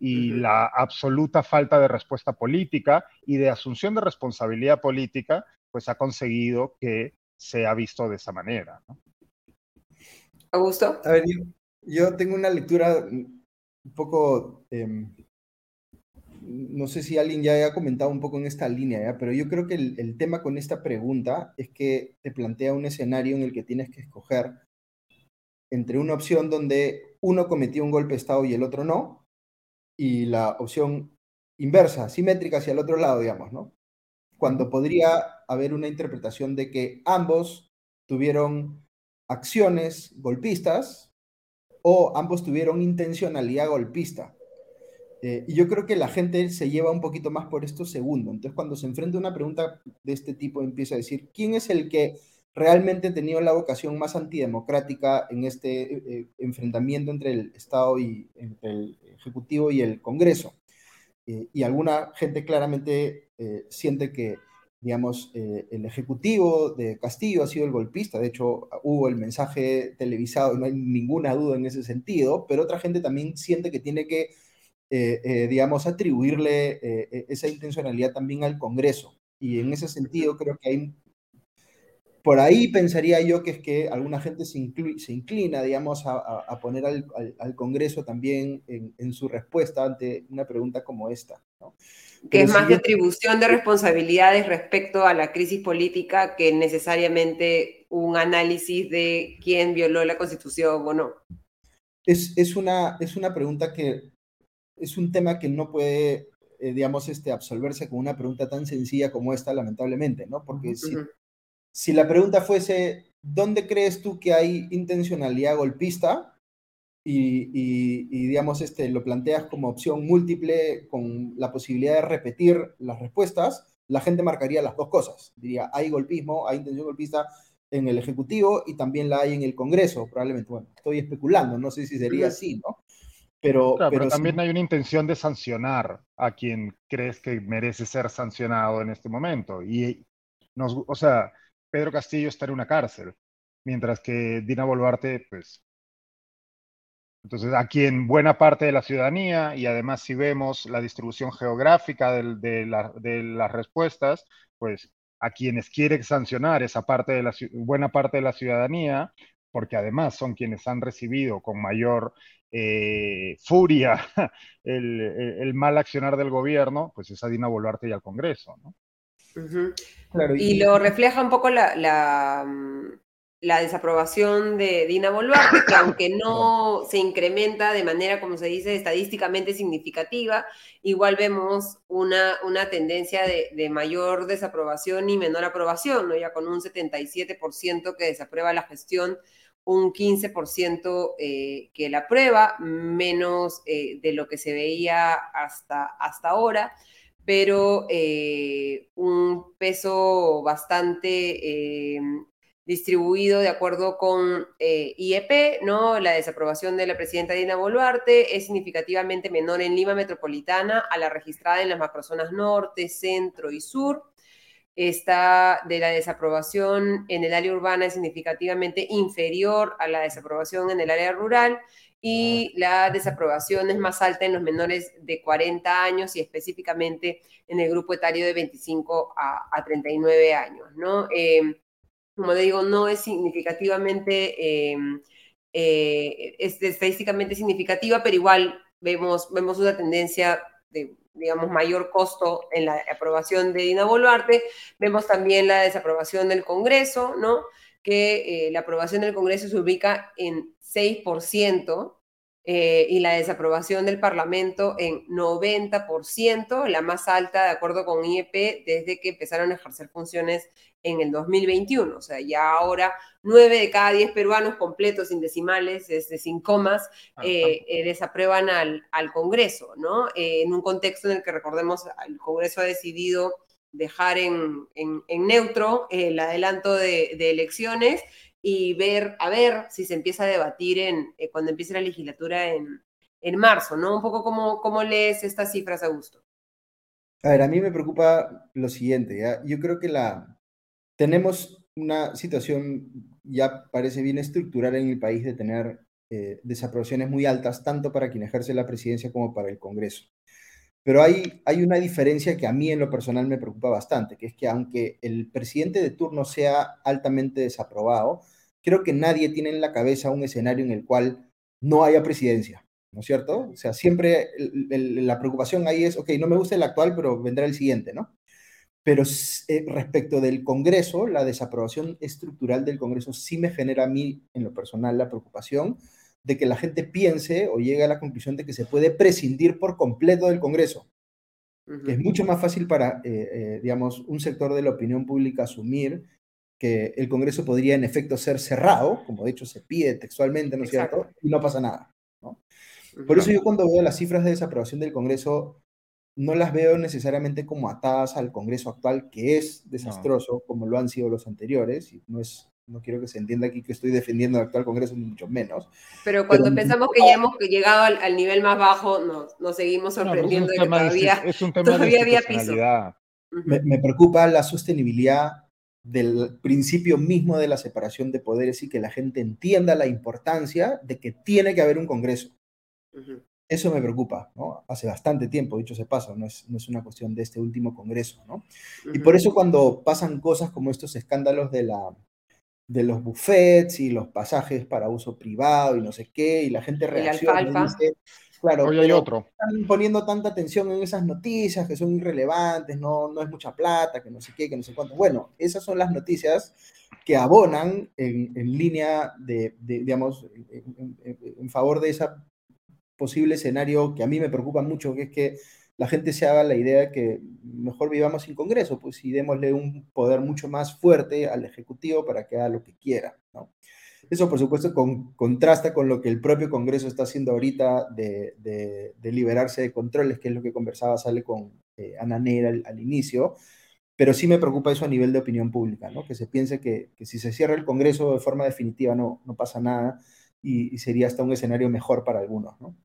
y la absoluta falta de respuesta política y de asunción de responsabilidad política, pues ha conseguido que se ha visto de esa manera. ¿no? Augusto. A ver, yo, tengo una lectura un poco, em, no sé si alguien ya haya comentado un poco en esta línea, pero yo creo que el, el tema con esta pregunta es que te plantea un escenario en el que tienes que escoger entre una opción donde uno cometió un golpe de Estado y el otro no, y la opción inversa, simétrica hacia el otro lado, digamos, ¿no? Cuando podría haber una interpretación de que ambos tuvieron acciones golpistas o ambos tuvieron intencionalidad golpista. Eh, y yo creo que la gente se lleva un poquito más por esto segundo. Entonces, cuando se enfrenta a una pregunta de este tipo, empieza a decir, ¿quién es el que realmente ha tenido la vocación más antidemocrática en este eh, eh, enfrentamiento entre el Estado y el Ejecutivo y el Congreso. Eh, y alguna gente claramente siente que, digamos, el Ejecutivo de Castillo ha sido el golpista. De hecho, hubo el mensaje televisado, no hay ninguna duda en ese sentido, pero otra gente también siente que tiene que, digamos, atribuirle esa intencionalidad también al Congreso. Y en ese sentido creo que hay por ahí pensaría yo que es que alguna gente se, inclina, digamos, a, poner al, Congreso también en, su respuesta ante una pregunta como esta. Que es más de atribución de responsabilidades respecto a la crisis política que necesariamente un análisis de quién violó la Constitución o no. Es, una, es una pregunta que es un tema que no puede, eh, digamos, este, absolverse con una pregunta tan sencilla como esta, lamentablemente, ¿no? Porque si si la pregunta fuese, ¿dónde crees tú que hay intencionalidad golpista? Y, digamos, este, lo planteas como opción múltiple con la posibilidad de repetir las respuestas, la gente marcaría las dos cosas. Diría, hay golpismo, hay intención golpista en el Ejecutivo y también la hay en el Congreso, probablemente. Bueno, estoy especulando, no sé si sería así, ¿no? Pero, pero, también hay una intención de sancionar a quien crees que merece ser sancionado en este momento. Y nos, o sea, Pedro Castillo está en una cárcel, mientras que Dina Boluarte, pues... Entonces, aquí en buena parte de la ciudadanía, y además si vemos la distribución geográfica de, las respuestas, pues a quienes quieren sancionar esa parte de la buena parte de la ciudadanía, porque además son quienes han recibido con mayor eh, furia el, mal accionar del gobierno, pues es a Dina Boluarte y al Congreso, ¿no? Y, lo refleja un poco la, mm, la, desaprobación de Dina Boluarte, que aunque no se incrementa de manera, como se dice, estadísticamente significativa, igual vemos una, una tendencia de, mayor desaprobación y menor aprobación, ¿no? ya con un 77% que desaprueba la gestión un 15% eh, que la aprueba, menos eh, de lo que se veía hasta, hasta ahora pero eh, un peso bastante eh, distribuido de acuerdo con eh, IEP, ¿no? La desaprobación de la presidenta Dina Boluarte es significativamente menor en Lima Metropolitana a la registrada en las macrozonas norte, centro y sur. está de la desaprobación en el área urbana es significativamente inferior a la desaprobación en el área rural y la desaprobación es más alta en los menores de 40 años y específicamente en el grupo etario de 25 a, 39 años, ¿no? Eh, como le digo, no es significativamente, eh, eh, es estadísticamente significativa, pero igual vemos, vemos una tendencia de, digamos, mayor costo en la aprobación de Dina Boluarte. Vemos también la desaprobación del Congreso, ¿no? Que la aprobación del Congreso se ubica en 6%, eh, y la desaprobación del Parlamento en 90%, la más alta de acuerdo con IEP desde que empezaron a ejercer funciones en el 2021. O sea, ya ahora 9 de cada 10 peruanos completos, sin decimales, desde sin comas, eh, eh, desaprueban al, al Congreso, ¿no? en un contexto en el que recordemos, el Congreso ha decidido dejar en, en, neutro el adelanto de, elecciones y ver, a ver si se empieza a debatir en, eh, cuando empiece la legislatura en, en marzo, ¿no? Un poco cómo, cómo lees estas cifras, Augusto. A ver, a mí me preocupa lo siguiente. Yo creo que la tenemos una situación ya parece bien estructural en el país de tener eh, desaprobaciones muy altas, tanto para quien ejerce la presidencia como para el Congreso. Pero hay, hay una diferencia que a mí en lo personal me preocupa bastante, que es que aunque el presidente de turno sea altamente desaprobado, creo que nadie tiene en la cabeza un escenario en el cual no haya presidencia, ¿no es cierto? O sea, siempre la preocupación ahí es, ok, no me gusta el actual, pero vendrá el siguiente, ¿no? Pero eh, respecto del Congreso, la desaprobación estructural del Congreso sí me genera a mí, en lo personal, la preocupación de que la gente piense o llegue a la conclusión de que se puede prescindir por completo del Congreso. Es mucho más fácil para, eh, eh, digamos, un sector de la opinión pública asumir que el Congreso podría en efecto ser cerrado, como de hecho se pide textualmente, ¿no es cierto? Y no pasa nada. ¿no? Por eso yo cuando veo las cifras de desaprobación del Congreso, no las veo necesariamente como atadas al Congreso actual, que es desastroso, como lo han sido los anteriores, y no es no quiero que se entienda aquí que estoy defendiendo el actual Congreso, ni mucho menos. Pero cuando pensamos que ya hemos llegado al, nivel más bajo, nos, nos seguimos sorprendiendo de que todavía, es un tema todavía había piso. Me, me, preocupa la sostenibilidad del principio mismo de la separación de poderes y que la gente entienda la importancia de que tiene que haber un Congreso. Eso me preocupa, ¿no? Hace bastante tiempo, dicho se pasa, no es, no es una cuestión de este último Congreso, ¿no? Y por eso cuando pasan cosas como estos escándalos de, la, de los buffets y los pasajes para uso privado y no sé qué, y la gente reacciona y dice, Claro, Hoy hay otro. Están poniendo tanta atención en esas noticias que son irrelevantes, no, no es mucha plata, que no sé qué, que no sé cuánto. Bueno, esas son las noticias que abonan en, en línea de, digamos, en, en, favor de ese posible escenario que a mí me preocupa mucho, que es que la gente se haga la idea de que mejor vivamos sin Congreso, pues y démosle un poder mucho más fuerte al Ejecutivo para que haga lo que quiera. Eso, por supuesto, con, contrasta con lo que el propio Congreso está haciendo ahorita de, de, liberarse de controles, que es lo que conversaba Sale con eh, Ana Nera al, inicio. Pero sí me preocupa eso a nivel de opinión pública, ¿no? que se piense que, que si se cierra el Congreso de forma definitiva no, no pasa nada y, y sería hasta un escenario mejor para algunos. ¿no?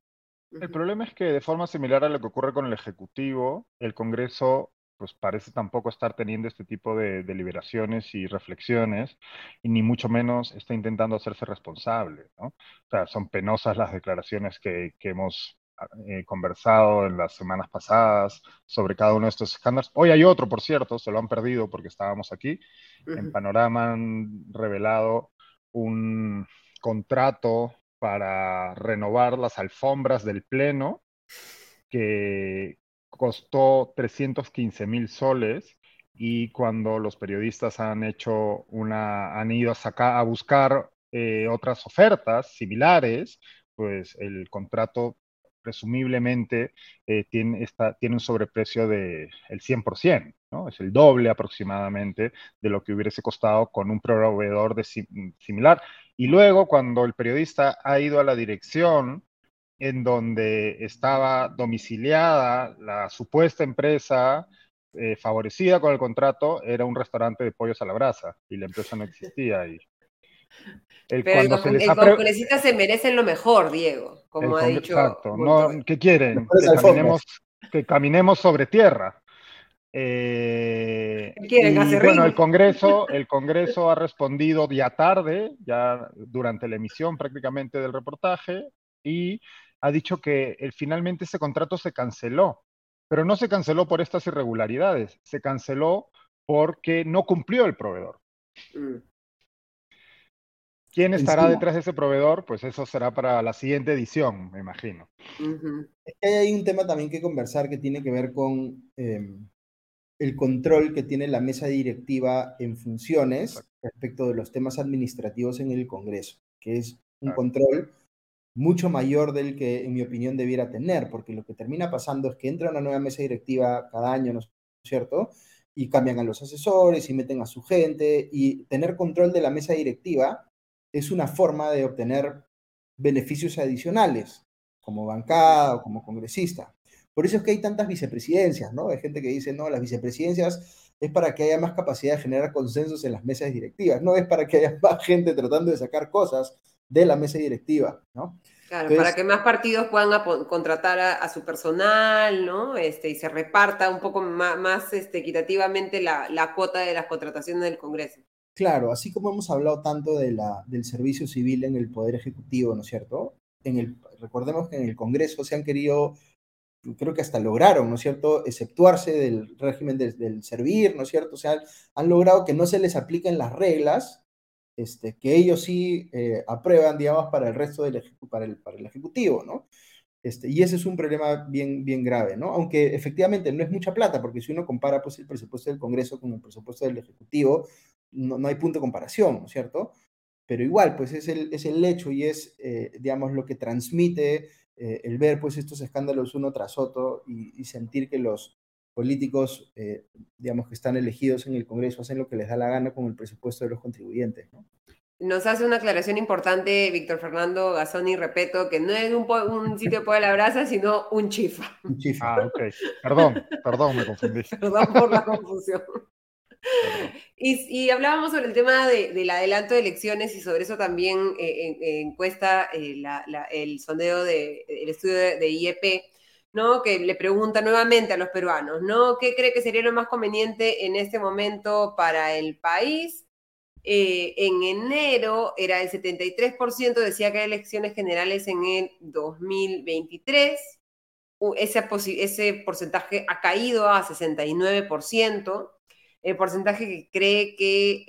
El problema es que de forma similar a lo que ocurre con el Ejecutivo, el Congreso pues parece tampoco estar teniendo este tipo de deliberaciones y reflexiones, y ni mucho menos está intentando hacerse responsable, ¿no? O sea, son penosas las declaraciones que, que hemos ah, eh, conversado en las semanas pasadas sobre cada uno de estos escándalos. Hoy hay otro, por cierto, se lo han perdido porque estábamos aquí. En Panorama han revelado un contrato para renovar las alfombras del Pleno que, costó 315 mil soles y cuando los periodistas han hecho una, han ido a, buscar eh, otras ofertas similares, pues el contrato presumiblemente eh, tiene, tiene un sobreprecio del de 100%, ¿no? Es el doble aproximadamente de lo que hubiese costado con un proveedor similar. Y luego, cuando el periodista ha ido a la dirección en donde estaba domiciliada la supuesta empresa eh, favorecida con el contrato, era un restaurante de pollos a la brasa y la empresa no existía. Y el, Pero el, se congresista se merecen lo mejor, Diego, como ha dicho. Exacto, no, ¿qué quieren? Que caminemos, que caminemos sobre tierra. Eh, y, bueno, el Congreso, el Congreso ha respondido ya tarde, ya durante la emisión prácticamente del reportaje, y ha dicho que eh, finalmente ese contrato se canceló, pero no se canceló por estas irregularidades, se canceló porque no cumplió el proveedor. Mm. ¿Quién estará Encima. detrás de ese proveedor? Pues eso será para la siguiente edición, me imagino. Ujú. Es que hay un tema también que conversar que tiene que ver con eh, el control que tiene la mesa directiva en funciones Exacto. respecto de los temas administrativos en el Congreso, que es un Claro. control mucho mayor del que, en mi opinión, debiera tener, porque lo que termina pasando es que entra una nueva mesa directiva cada año, ¿no es cierto? Y cambian a los asesores y meten a su gente, y tener control de la mesa directiva es una forma de obtener beneficios adicionales, como bancada o como congresista. Por eso es que hay tantas vicepresidencias, ¿no? Hay gente que dice, no, las vicepresidencias es para que haya más capacidad de generar consensos en las mesas directivas, no es para que haya más gente tratando de sacar cosas de la mesa directiva, ¿no? Claro, Entonces- para que más partidos puedan contratar a, a su personal, ¿no? Este, y se reparta un poco más, más este, equitativamente la, la cuota de las contrataciones del Congreso. Claro, así como hemos hablado tanto de la, del servicio civil en el Poder Ejecutivo, ¿no es cierto? En el, recordemos que en el Congreso se han querido, creo que hasta lograron, ¿no es cierto?, exceptuarse del régimen del, del servir, ¿no es cierto? O sea, han logrado que no se les apliquen las reglas este, que ellos sí eh, aprueban, digamos, para el resto del para el, para el Ejecutivo, ¿no? Este, y ese es un problema bien, bien grave, ¿no? Aunque efectivamente no es mucha plata, porque si uno compara pues, el presupuesto del Congreso con el presupuesto del Ejecutivo, no, no hay punto de comparación, ¿no es cierto? Pero igual, pues es el, es el hecho y es, eh, digamos, lo que transmite eh, el ver pues estos escándalos uno tras otro y, y sentir que los políticos, eh, digamos, que están elegidos en el Congreso hacen lo que les da la gana con el presupuesto de los contribuyentes, ¿no? Nos hace una aclaración importante Víctor Fernando Gazzoni, repito, que no es un, un sitio de Puebla la Brasa, sino un chifa. Un chifre. Ah, ok. Perdón, perdón, me confundí. Perdón por la confusión. Y, hablábamos sobre el tema de- del adelanto de elecciones y sobre eso también eh, en- en encuesta eh, el sondeo de, el estudio de, IEP, ¿no? Que le pregunta nuevamente a los peruanos, ¿no? ¿Qué cree que sería lo más conveniente en este momento para el país? Eh, en enero era el 73% decía que hay elecciones generales en el 2023. U- Ese, ese porcentaje ha caído a 69%. El porcentaje que cree que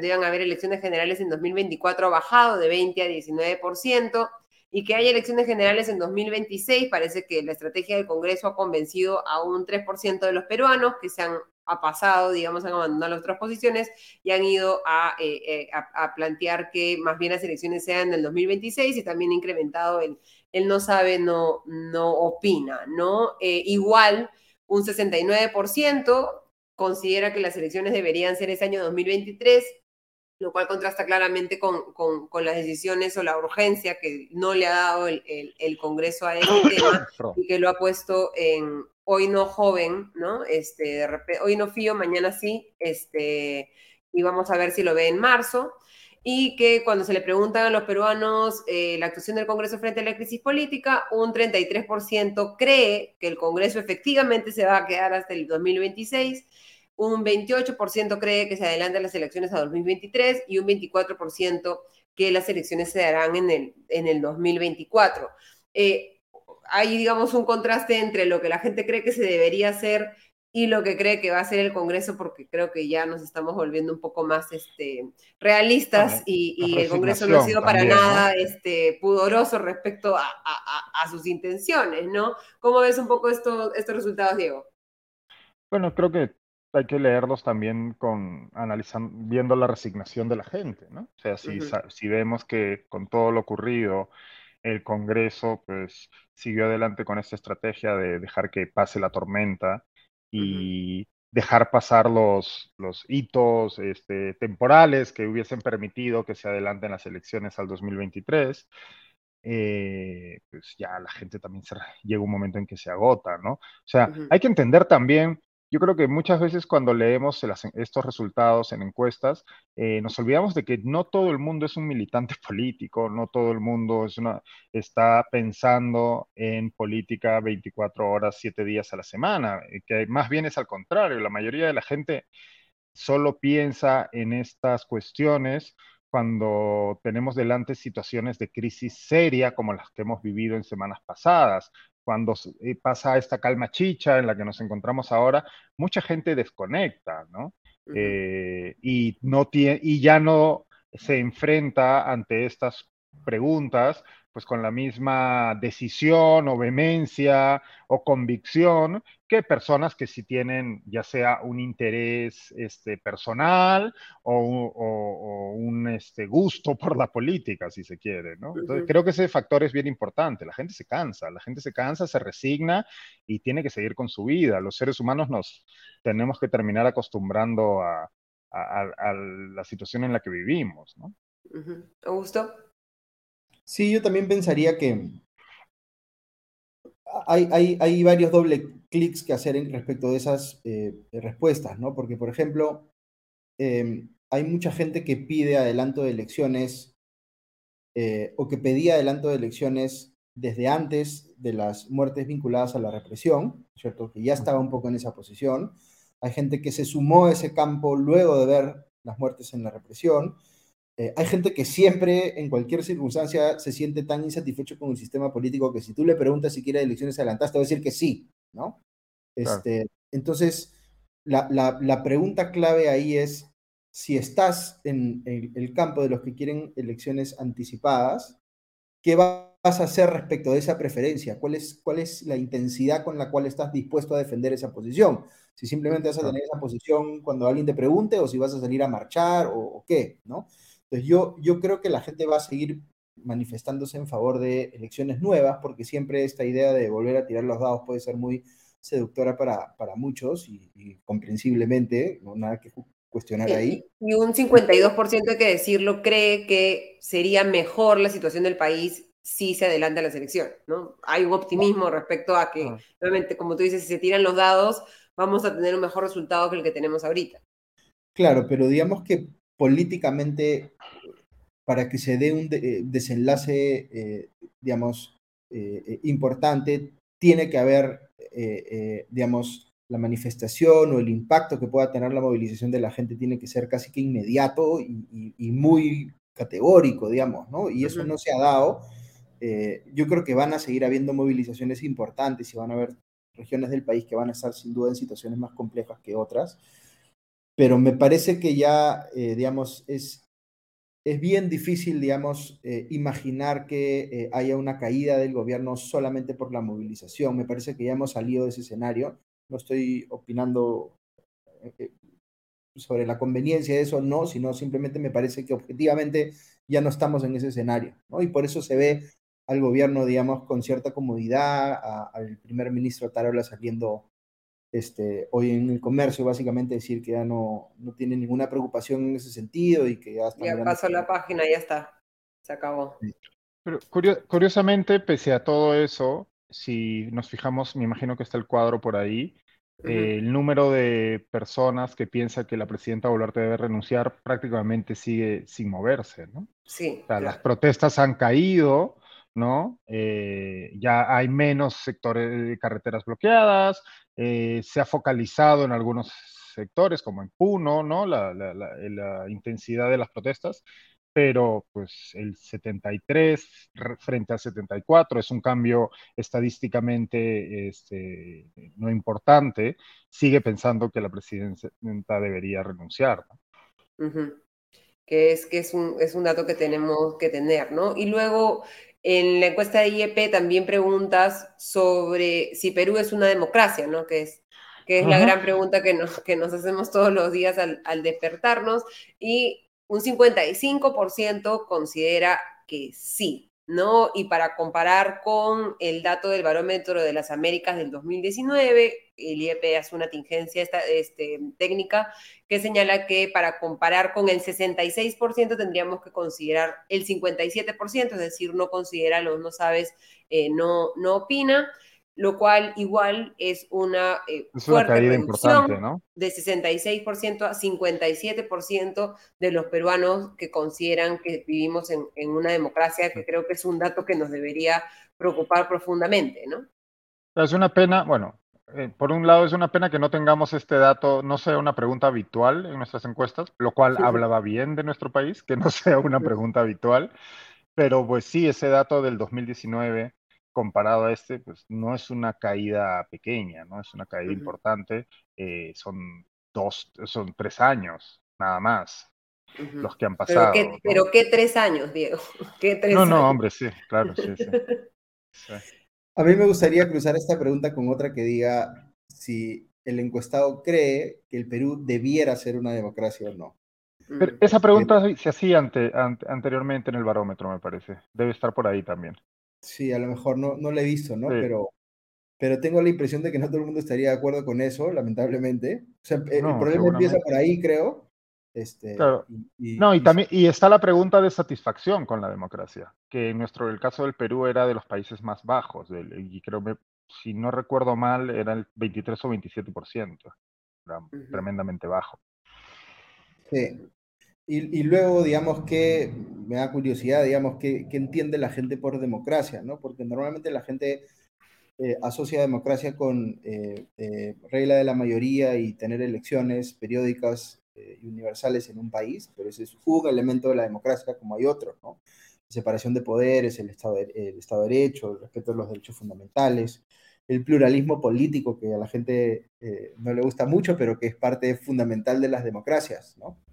deban haber elecciones generales en 2024 ha bajado de 20 a 19%. Y que haya elecciones generales en 2026, parece que la estrategia del Congreso ha convencido a un 3% de los peruanos que se han ha pasado, digamos, han abandonado las otras posiciones y han ido a, eh, eh, a, a plantear que más bien las elecciones sean en el 2026 y también ha incrementado el, el no sabe, no, no opina, ¿no? Eh, igual, un 69% considera que las elecciones deberían ser ese año 2023, lo cual contrasta claramente con, con, con las decisiones o la urgencia que no le ha dado el, el, el Congreso a este tema y que lo ha puesto en hoy no joven, ¿no? Este, de repente, hoy no fío, mañana sí, este, y vamos a ver si lo ve en marzo. Y que cuando se le preguntan a los peruanos eh, la actuación del Congreso frente a la crisis política, un 33% cree que el Congreso efectivamente se va a quedar hasta el 2026, un 28% cree que se adelantan las elecciones a 2023 y un 24% que las elecciones se darán en el, en el 2024. Eh, hay, digamos, un contraste entre lo que la gente cree que se debería hacer y lo que cree que va a hacer el Congreso, porque creo que ya nos estamos volviendo un poco más este, realistas y, el Congreso no ha sido para nada este, pudoroso respecto a, a- sus intenciones, ¿no? ¿Cómo ves un poco esto, estos resultados, Diego? Bueno, creo que hay que leerlos también con analizando, viendo la resignación de la gente, ¿no? O sea, si, si vemos que con todo lo ocurrido, el Congreso pues siguió adelante con esta estrategia de dejar que pase la tormenta y dejar pasar los, los hitos este, temporales que hubiesen permitido que se adelanten las elecciones al 2023, eh, pues ya la gente también se, llega un momento en que se agota, ¿no? O sea, hay que entender también, yo creo que muchas veces cuando leemos estos resultados en encuestas, eh, nos olvidamos de que no todo el mundo es un militante político, no todo el mundo está pensando en política 24 horas, 7 días a la semana, eh, que más bien es al contrario, la mayoría de la gente solo piensa en estas cuestiones cuando tenemos delante situaciones de crisis seria como las que hemos vivido en semanas pasadas, cuando eh, pasa esta calma chicha en la que nos encontramos ahora, mucha gente desconecta, ¿no? Eh, y, no tiene, y ya no se enfrenta ante estas preguntas pues con la misma decisión o vehemencia o convicción que personas que sí tienen ya sea un interés este, personal o, un este, gusto por la política, si se quiere. ¿no? Entonces, creo que ese factor es bien importante. La gente se cansa, la gente se cansa, se resigna y tiene que seguir con su vida. Los seres humanos nos tenemos que terminar acostumbrando a, la situación en la que vivimos. ¿no? Augusto. Sí, yo también pensaría que hay, hay, varios doble clics que hacer en respecto de esas eh, respuestas, ¿no? Porque, por ejemplo, em, hay mucha gente que pide adelanto de elecciones eh, o que pedía adelanto de elecciones desde antes de las muertes vinculadas a la represión, ¿cierto? Que ya estaba un poco en esa posición. Hay gente que se sumó a ese campo luego de ver las muertes en la represión. Eh, hay gente que siempre, en cualquier circunstancia, se siente tan insatisfecho con el sistema político que si tú le preguntas si quiere elecciones adelantadas, te va a decir que sí, ¿no? Este, Entonces, la, la, pregunta clave ahí es, si estás en, el campo de los que quieren elecciones anticipadas, ¿qué vas a hacer respecto de esa preferencia? ¿Cuál es, ¿Cuál es la intensidad con la cual estás dispuesto a defender esa posición? Si simplemente vas a tener esa posición cuando alguien te pregunte o si vas a salir a marchar o, o qué, ¿no? Entonces yo, yo creo que la gente va a seguir manifestándose en favor de elecciones nuevas, porque siempre esta idea de volver a tirar los dados puede ser muy seductora para, para muchos y, comprensiblemente, no nada que cuestionar ahí. Y un 52% hay que decirlo, cree que sería mejor la situación del país si se adelanta la selección, ¿no? Hay un optimismo respecto a que, obviamente, como tú dices, si se tiran los dados, vamos a tener un mejor resultado que el que tenemos ahorita. Claro, pero digamos que políticamente, para que se dé un eh, desenlace, eh, digamos, eh, importante, tiene que haber, digamos, la manifestación o el impacto que pueda tener la movilización de la gente tiene que ser casi que inmediato y, muy categórico, digamos, ¿no? Y eso no se ha dado. yo creo que van a seguir habiendo movilizaciones importantes y van a haber regiones del país que van a estar sin duda en situaciones más complejas que otras pero me parece que ya, eh, digamos, es, es bien difícil, digamos, eh, imaginar que eh, haya una caída del gobierno solamente por la movilización. Me parece que ya hemos salido de ese escenario. No estoy opinando sobre la conveniencia de eso, no, sino simplemente me parece que objetivamente ya no estamos en ese escenario, ¿no? Y por eso se ve al gobierno, digamos, con cierta comodidad, al primer ministro Tarola saliendo este, hoy en el comercio, básicamente decir que ya no, no tiene ninguna preocupación en ese sentido y que ya está. Ya pasó la página, ya está, se acabó. Pero curiosamente, pese a todo eso, si nos fijamos, me imagino que está el cuadro por ahí, el número de personas que piensa que la presidenta Boluarte debe renunciar prácticamente sigue sin moverse, ¿no? Sí. Las protestas han caído, ¿no? Eh, ya hay menos sectores de carreteras bloqueadas, eh, se ha focalizado en algunos sectores, como en Puno, ¿no? La, la, intensidad de las protestas, pero pues el 73 frente al 74 es un cambio estadísticamente este, no importante, sigue pensando que la presidenta debería renunciar. Que es que es un, es un dato que tenemos que tener, ¿no? Y luego en la encuesta de IEP también preguntas sobre si Perú es una democracia, ¿no? Que es, que es la gran pregunta que nos, que nos hacemos todos los días al, al despertarnos. Y un 55% considera que sí, ¿no? Y para comparar con el dato del barómetro de las Américas del 2019, el IEP hace una tingencia esta, este, técnica que señala que para comparar con el 66% tendríamos que considerar el 57%, es decir, no considera los no sabes, eh, no, no opina. Lo cual igual es una eh, fuerte reducción ¿no? de 66% a 57% de los peruanos que consideran que vivimos en, una democracia, que creo que es un dato que nos debería preocupar profundamente, ¿no? Es una pena, bueno, eh, por un lado es una pena que no tengamos este dato, no sea una pregunta habitual en nuestras encuestas, lo cual hablaba bien de nuestro país, que no sea una pregunta habitual, pero pues sí, ese dato del 2019 comparado a este, pues no es una caída pequeña, no es una caída importante, eh, son dos, son tres años, nada más, los que han pasado. Pero qué, tres años, Diego, ¿Qué tres no, no, hombre, sí, claro, sí, sí. A mí me gustaría cruzar esta pregunta con otra que diga si el encuestado cree que el Perú debiera ser una democracia o no. esa pregunta se hacía anteriormente en el barómetro, me parece. Debe estar por ahí también. Sí, a lo mejor no, no lo he visto, ¿no? Pero, pero tengo la impresión de que no todo el mundo estaría de acuerdo con eso, lamentablemente. O sea, el problema empieza por ahí, creo. Este, no, y también y está la pregunta de satisfacción con la democracia, que en nuestro el caso del Perú era de los países más bajos, y creo que, si no recuerdo mal, era el 23 o 27%, era tremendamente bajo. Sí. Y, luego, digamos que me da curiosidad, digamos, que, entiende la gente por democracia, ¿no? Porque normalmente la gente eh, asocia democracia con eh, eh, regla de la mayoría y tener elecciones periódicas y universales en un país, pero ese es un elemento de la democracia como hay otros, ¿no? separación de poderes, el Estado de, el Estado de Derecho, el respeto a los derechos fundamentales, el pluralismo político que a la gente no le gusta mucho, pero que es parte fundamental de las democracias, ¿no?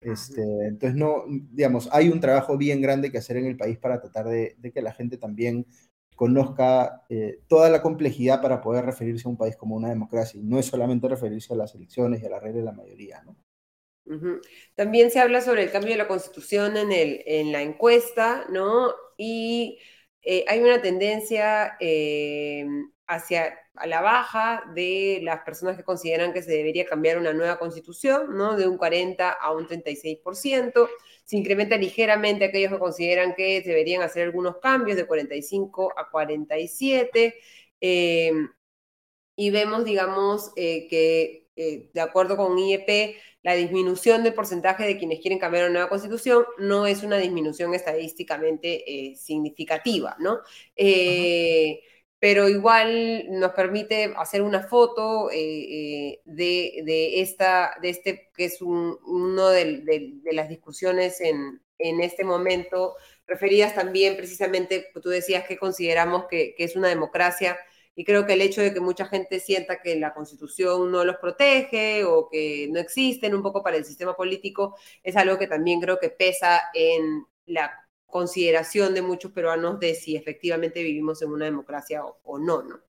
Este, entonces, no, digamos, hay un trabajo bien grande que hacer en el país para tratar de, que la gente también conozca eh, toda la complejidad para poder referirse a un país como una democracia. Y no es solamente referirse a las elecciones y a la regla de la mayoría, ¿no? También se habla sobre el cambio de la constitución en, el, en la encuesta, ¿no? Y eh, hay una tendencia eh, hacia a la baja de las personas que consideran que se debería cambiar una nueva constitución, ¿no? De un 40 a un 36%. Se incrementa ligeramente aquellos que consideran que deberían hacer algunos cambios de 45 a 47. Eh, y vemos, digamos, eh, que eh, de acuerdo con IEP, la disminución del porcentaje de quienes quieren cambiar una nueva constitución no es una disminución estadísticamente significativa, ¿no? Pero igual nos permite hacer una foto eh, eh, de, esta, de este, que es un, uno de, las discusiones en, en, este momento, referidas también precisamente, tú decías que consideramos que, es una democracia, y creo que el hecho de que mucha gente sienta que la constitución no los protege o que no existen un poco para el sistema político, es algo que también creo que pesa en la consideración de muchos peruanos de si efectivamente vivimos en una democracia o, no, ¿no?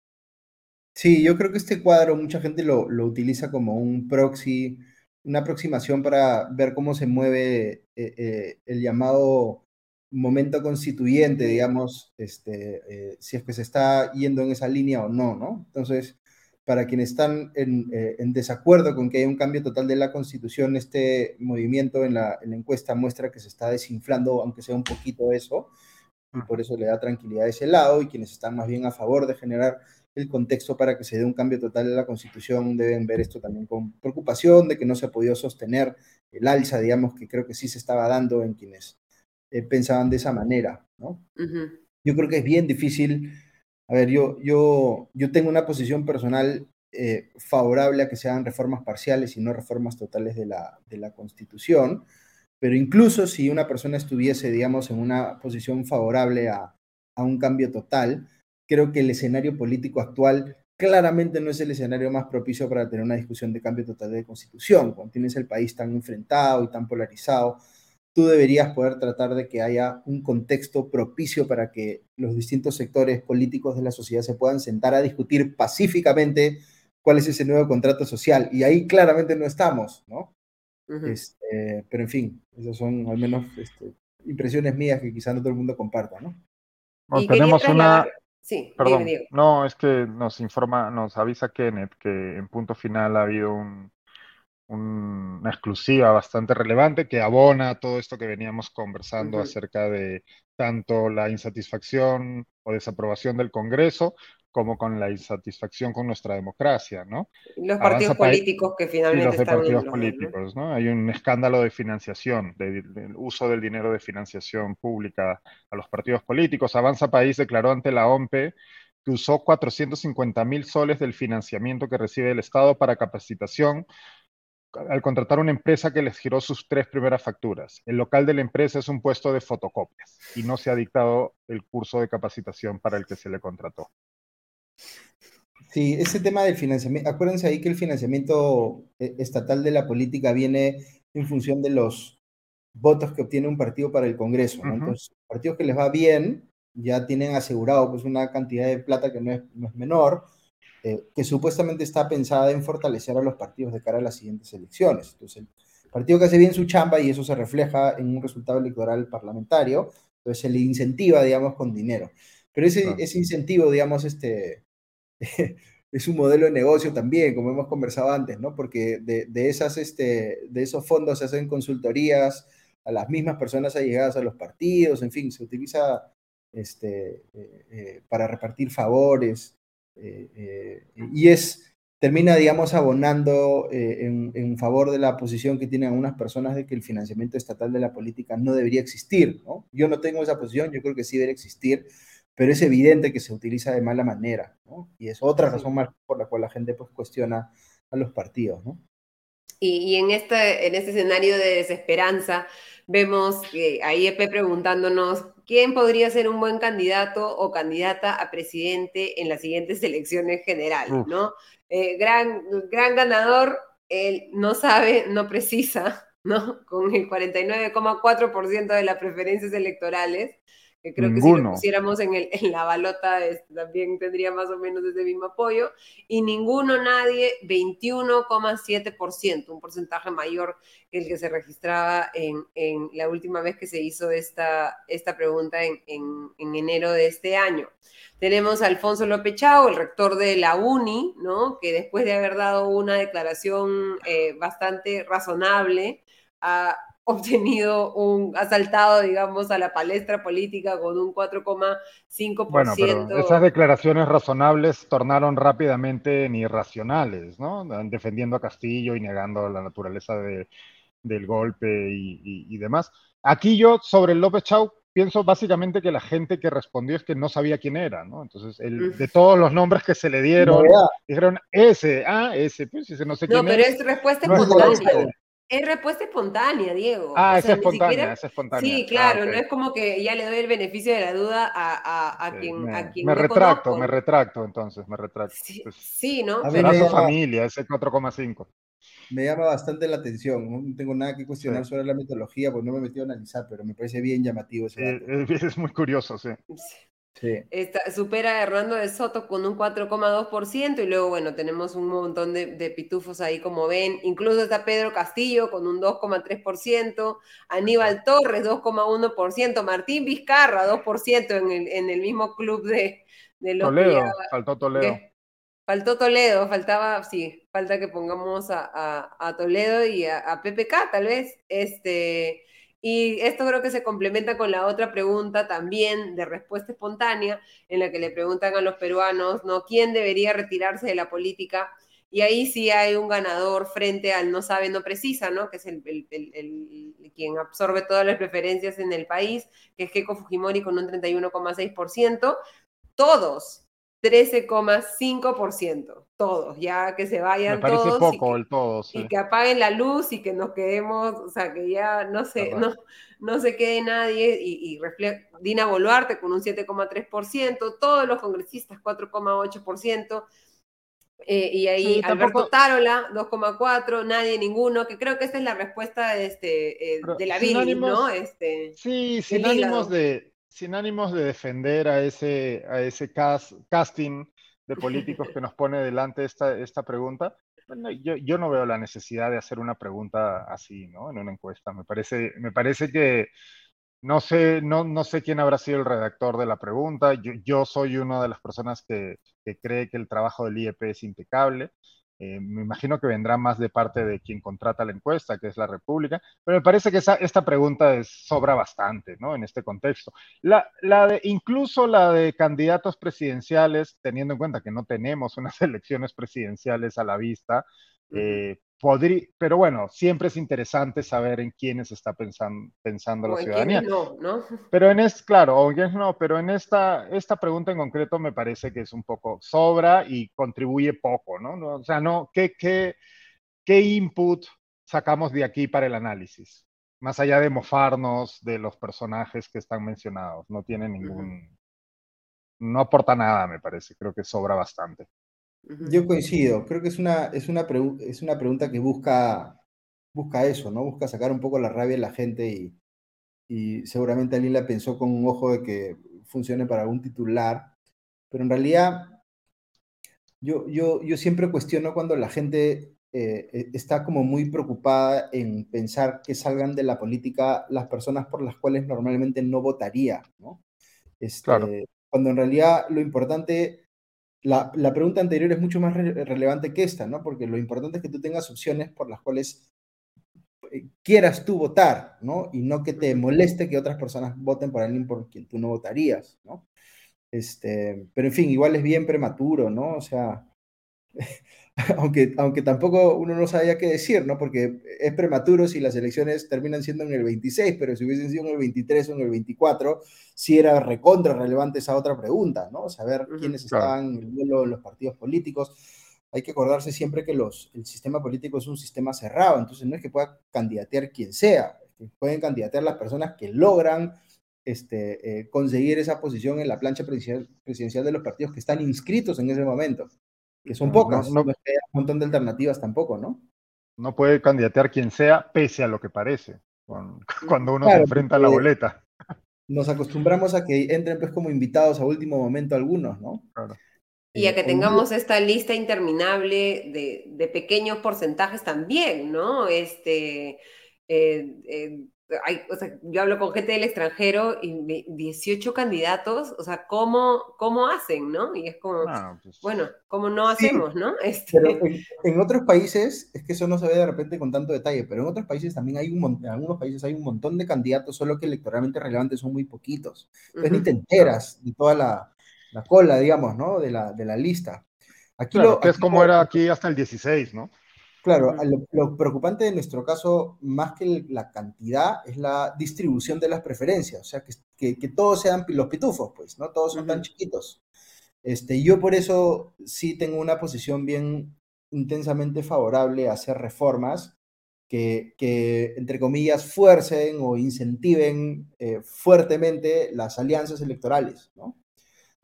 Sí, yo creo que este cuadro mucha gente lo, utiliza como un proxy, una aproximación para ver cómo se mueve eh, eh, el llamado momento constituyente, digamos, este, eh, si es que se está yendo en esa línea o no, ¿no? Entonces, para quienes están eh, en, desacuerdo con que haya un cambio total de la constitución, este movimiento en la, encuesta muestra que se está desinflando, aunque sea un poquito eso, y por eso le da tranquilidad a ese lado, y quienes están más bien a favor de generar el contexto para que se dé un cambio total de la constitución deben ver esto también con preocupación de que no se ha podido sostener el alza, digamos, que creo que sí se estaba dando en quienes eh, pensaban de esa manera, ¿no? Yo creo que es bien difícil a ver, yo, yo, yo tengo una posición personal eh, favorable a que se hagan reformas parciales y no reformas totales de la, de la Constitución, pero incluso si una persona estuviese, digamos, en una posición favorable a, a un cambio total, creo que el escenario político actual claramente no es el escenario más propicio para tener una discusión de cambio total de constitución. Cuando tienes el país tan enfrentado y tan polarizado, tú deberías poder tratar de que haya un contexto propicio para que los distintos sectores políticos de la sociedad se puedan sentar a discutir pacíficamente cuál es ese nuevo contrato social. Y ahí claramente no estamos, ¿no? Este, pero en fin, esas son al menos este, impresiones mías que quizá no todo el mundo comparta, ¿no? tenemos una... Sí, Perdón, no, es que nos informa, nos avisa Kenneth que en punto final ha habido un, una exclusiva bastante relevante que abona todo esto que veníamos conversando acerca de tanto la insatisfacción o desaprobación del Congreso como con la insatisfacción con nuestra democracia, ¿no? Los partidos políticos que finalmente los están partidos políticos, ¿no? Hay un escándalo de financiación, del uso del dinero de financiación pública a los partidos políticos. Avanza País declaró ante la OMPE que usó 450 mil soles del financiamiento que recibe el Estado para capacitación al contratar una empresa que les giró sus tres primeras facturas. El local de la empresa es un puesto de fotocopias y no se ha dictado el curso de capacitación para el que se le contrató. Sí, ese tema del financiamiento, acuérdense ahí que el financiamiento eh, estatal de la política viene en función de los votos que obtiene un partido para el Congreso. Entonces, partidos que les va bien ya tienen asegurado pues una cantidad de plata que no es, menor, eh, que supuestamente está pensada en fortalecer a los partidos de cara a las siguientes elecciones. Entonces, el partido que hace bien su chamba y eso se refleja en un resultado electoral parlamentario, entonces se le incentiva, digamos, con dinero. Pero ese, ese incentivo, digamos, este, es un modelo de negocio también, como hemos conversado antes, ¿no? Porque de, de, esas, este, de esos fondos se hacen consultorías a las mismas personas allegadas a los partidos, en fin, se utiliza este, eh, eh, para repartir favores y es, termina, digamos, abonando en, en, favor de la posición que tienen algunas personas de que el financiamiento estatal de la política no debería existir, ¿no? Yo no tengo esa posición, yo creo que sí debe existir, pero es evidente que se utiliza de mala manera, ¿no? Y es otra razón más por la cual la gente pues cuestiona a los partidos, ¿no? Y, en, este, en este escenario de desesperanza, vemos que ahí EP preguntándonos quién podría ser un buen candidato o candidata a presidente en las siguientes elecciones generales, ¿no? Eh, gran, gran ganador, él no sabe, no precisa, ¿no? Con el 49,4% de las preferencias electorales que creo que si lo pusiéramos en, el, en la balota este, también tendría más o menos ese mismo apoyo, y ninguno, nadie, 21,7%, un porcentaje mayor que el que se registraba en, en, la última vez que se hizo esta, esta pregunta en, en, enero de este año. Tenemos a Alfonso López Chao, el rector de la UNI, ¿no? que después de haber dado una declaración eh, bastante razonable, a obtenido un, asaltado, digamos, a la palestra política con un 4,5%. Bueno, pero esas declaraciones razonables tornaron rápidamente en irracionales, ¿no? Defendiendo a Castillo y negando la naturaleza de, del golpe y, demás. Aquí yo, sobre López Chau, pienso básicamente que la gente que respondió es que no sabía quién era, ¿no? Entonces, el, de todos los nombres que se le dieron, dijeron ese, ah, ese, pues si no sé quién No, pero es, respuesta espontánea. Es respuesta espontánea, Diego. Ah, es espontánea, es espontánea. Sí, claro, no es como que ya le doy el beneficio de la duda a, a, quien, me, a quien me retracto, me retracto entonces, me retracto. Sí, pues, sí ¿no? A Pero... su familia, ese 4,5. Me llama bastante la atención, no tengo nada que cuestionar sobre la metodología, porque no me he metido a analizar, pero me parece bien llamativo ese dato. Es, es muy curioso, sí. Sí supera a Hernando de Soto con un 4,2% y luego, bueno, tenemos un montón de, pitufos ahí como ven. Incluso está Pedro Castillo con un 2,3%, Aníbal Torres 2,1%, Martín Vizcarra 2% en el, en el mismo club de, de los Toledo, faltó Toledo. Faltó Toledo, faltaba, sí, falta que pongamos a, a, Toledo y a, a, PPK tal vez. Este, y esto creo que se complementa con la otra pregunta también de respuesta espontánea, en la que le preguntan a los peruanos, ¿no? ¿Quién debería retirarse de la política? Y ahí sí hay un ganador frente al no sabe, no precisa, ¿no? Que es el, quien absorbe todas las preferencias en el país, que es Keiko Fujimori con un 31,6%. Todos 13,5%. Todos, ya que se vayan Me todos. poco el todos. Y que apaguen la luz y que nos quedemos, o sea, que ya no se, no, no se quede nadie. Y, y Dina Boluarte con un 7,3%, todos los congresistas 4,8%. Eh, y ahí Alberto Tarola, 2,4, nadie, ninguno, que creo que esa es la respuesta de, este, eh, de la Billy, ¿no? Este, sí, sin ánimos de, sin ánimos de defender a ese, a ese casting de políticos que nos pone delante esta, esta pregunta, bueno, yo, yo, no veo la necesidad de hacer una pregunta así, ¿no? En una encuesta. Me parece, me parece que no sé, no, no sé quién habrá sido el redactor de la pregunta. Yo, yo soy una de las personas que, que, cree que el trabajo del IEP es impecable. Eh, me imagino que vendrá más de parte de quien contrata la encuesta, que es la República, pero me parece que esta pregunta sobra bastante, ¿no? En este contexto. La, de, incluso la de candidatos presidenciales, teniendo en cuenta que no tenemos unas elecciones presidenciales a la vista, eh, podría, pero bueno, siempre es interesante saber en quiénes está pensando, pensando la ciudadanía. No, ¿no? Pero en es, claro, o en no, pero en esta, esta pregunta en concreto me parece que es un poco sobra y contribuye poco, ¿no? O sea, no, ¿qué, qué, qué input sacamos de aquí para el análisis? Más allá de mofarnos de los personajes que están mencionados, no tiene ningún, no aporta nada, me parece, creo que sobra bastante. Yo coincido, creo que es una, es una, es una pregunta que busca, busca eso, ¿no? Busca sacar un poco la rabia de la gente y, y seguramente alguien la pensó con un ojo de que funcione para algún titular, pero en realidad yo, yo, yo siempre cuestiono cuando la gente eh, e, está como muy preocupada en pensar que salgan de la política las personas por las cuales normalmente no votaría, ¿no? Este, Cuando en realidad lo importante la, pregunta anterior es mucho más relevante que esta, ¿no? Porque lo importante es que tú tengas opciones por las cuales eh, quieras tú votar, ¿no? Y no que te moleste que otras personas voten por alguien por quien tú no votarías, ¿no? Este, pero en fin, igual es bien prematuro, ¿no? O sea, aunque, aunque tampoco uno no sabía qué decir, ¿no? Porque es prematuro si las elecciones terminan siendo en el 26, pero si hubiesen sido en el 23 o en el 24, sí era recontra relevante esa otra pregunta, ¿no? Saber quiénes estaban en el de los partidos políticos. Hay que acordarse siempre que los, el sistema político es un sistema cerrado, entonces no es que pueda candidatear quien sea, pueden candidatear las personas que logran este, eh, conseguir esa posición en la plancha presidencial de los partidos que están inscritos en ese momento que son pocas, no, no, un montón de alternativas tampoco, ¿no? No puede candidatear quien sea, pese a lo que parece, cuando uno se enfrenta a la boleta. Nos acostumbramos a que entren pues como invitados a último momento algunos, ¿no? Claro. Y a que tengamos esta lista interminable de, de pequeños porcentajes también, ¿no? Este, eh, eh, o sea, yo hablo con gente del extranjero y 18 candidatos, o sea, ¿cómo, cómo hacen, no? Y es como, ah, pues bueno, ¿cómo no hacemos, no? Este... Pero en, otros países, es que eso no se ve de repente con tanto detalle, pero en otros países también hay un montón, en algunos países hay un montón de candidatos, solo que electoralmente relevantes son muy poquitos. Entonces ni te enteras de toda la, la, cola, digamos, ¿no? De la, de la lista. Aquí lo, que es como era aquí hasta el 16, ¿no? Claro, lo, preocupante de nuestro caso, más que la cantidad, es la distribución de las preferencias, o sea, que, que, todos sean los pitufos, pues, ¿no? Todos son tan chiquitos. Este, yo por eso sí tengo una posición bien intensamente favorable a hacer reformas que, que entre comillas, fuercen o incentiven eh, fuertemente las alianzas electorales, ¿no?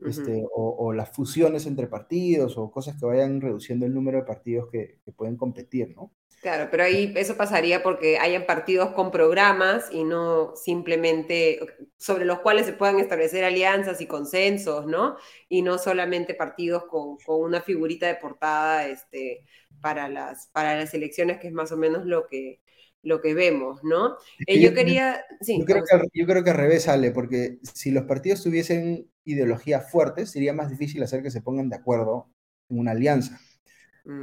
Este, o, las fusiones entre partidos o cosas que vayan reduciendo el número de partidos que, pueden competir, ¿no? Claro, pero ahí eso pasaría porque hayan partidos con programas y no simplemente sobre los cuales se puedan establecer alianzas y consensos, ¿no? Y no solamente partidos con, una figurita de portada este, para, las, para las elecciones, que es más o menos lo que, lo que vemos, ¿no? Eh, yo, quería... yo, creo que, yo creo que al revés sale, porque si los partidos tuviesen ideologías fuertes, sería más difícil hacer que se pongan de acuerdo en una alianza.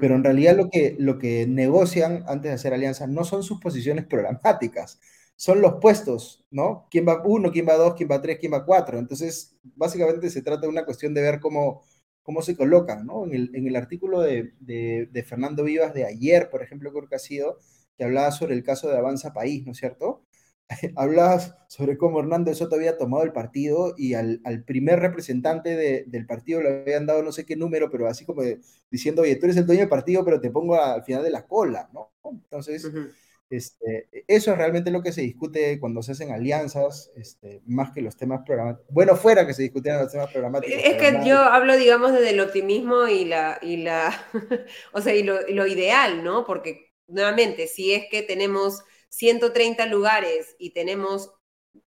Pero en mm. realidad lo que, lo que negocian antes de hacer alianzas no son sus posiciones programáticas, son los puestos, ¿no? ¿Quién va uno, quién va dos, quién va tres, quién va cuatro? Entonces, básicamente se trata de una cuestión de ver cómo, cómo se colocan, ¿no? En el, en el artículo de, de, de Fernando Vivas de ayer, por ejemplo, creo que ha sido, que hablaba sobre el caso de Avanza País, ¿no es cierto? Hablabas sobre cómo Hernando Soto había tomado el partido y al, primer representante del partido le habían dado no sé qué número, pero así como diciendo, oye, tú eres el dueño del partido, pero te pongo al final de la cola, ¿no? Entonces, este, eso es realmente lo que se discute cuando se hacen alianzas, este, más que los temas programáticos. Bueno, fuera que se discutieran los temas programáticos. Es que yo hablo, digamos, desde el optimismo y la, y la, o sea, y lo, y lo ideal, ¿no? Porque nuevamente, si es que tenemos 130 lugares y tenemos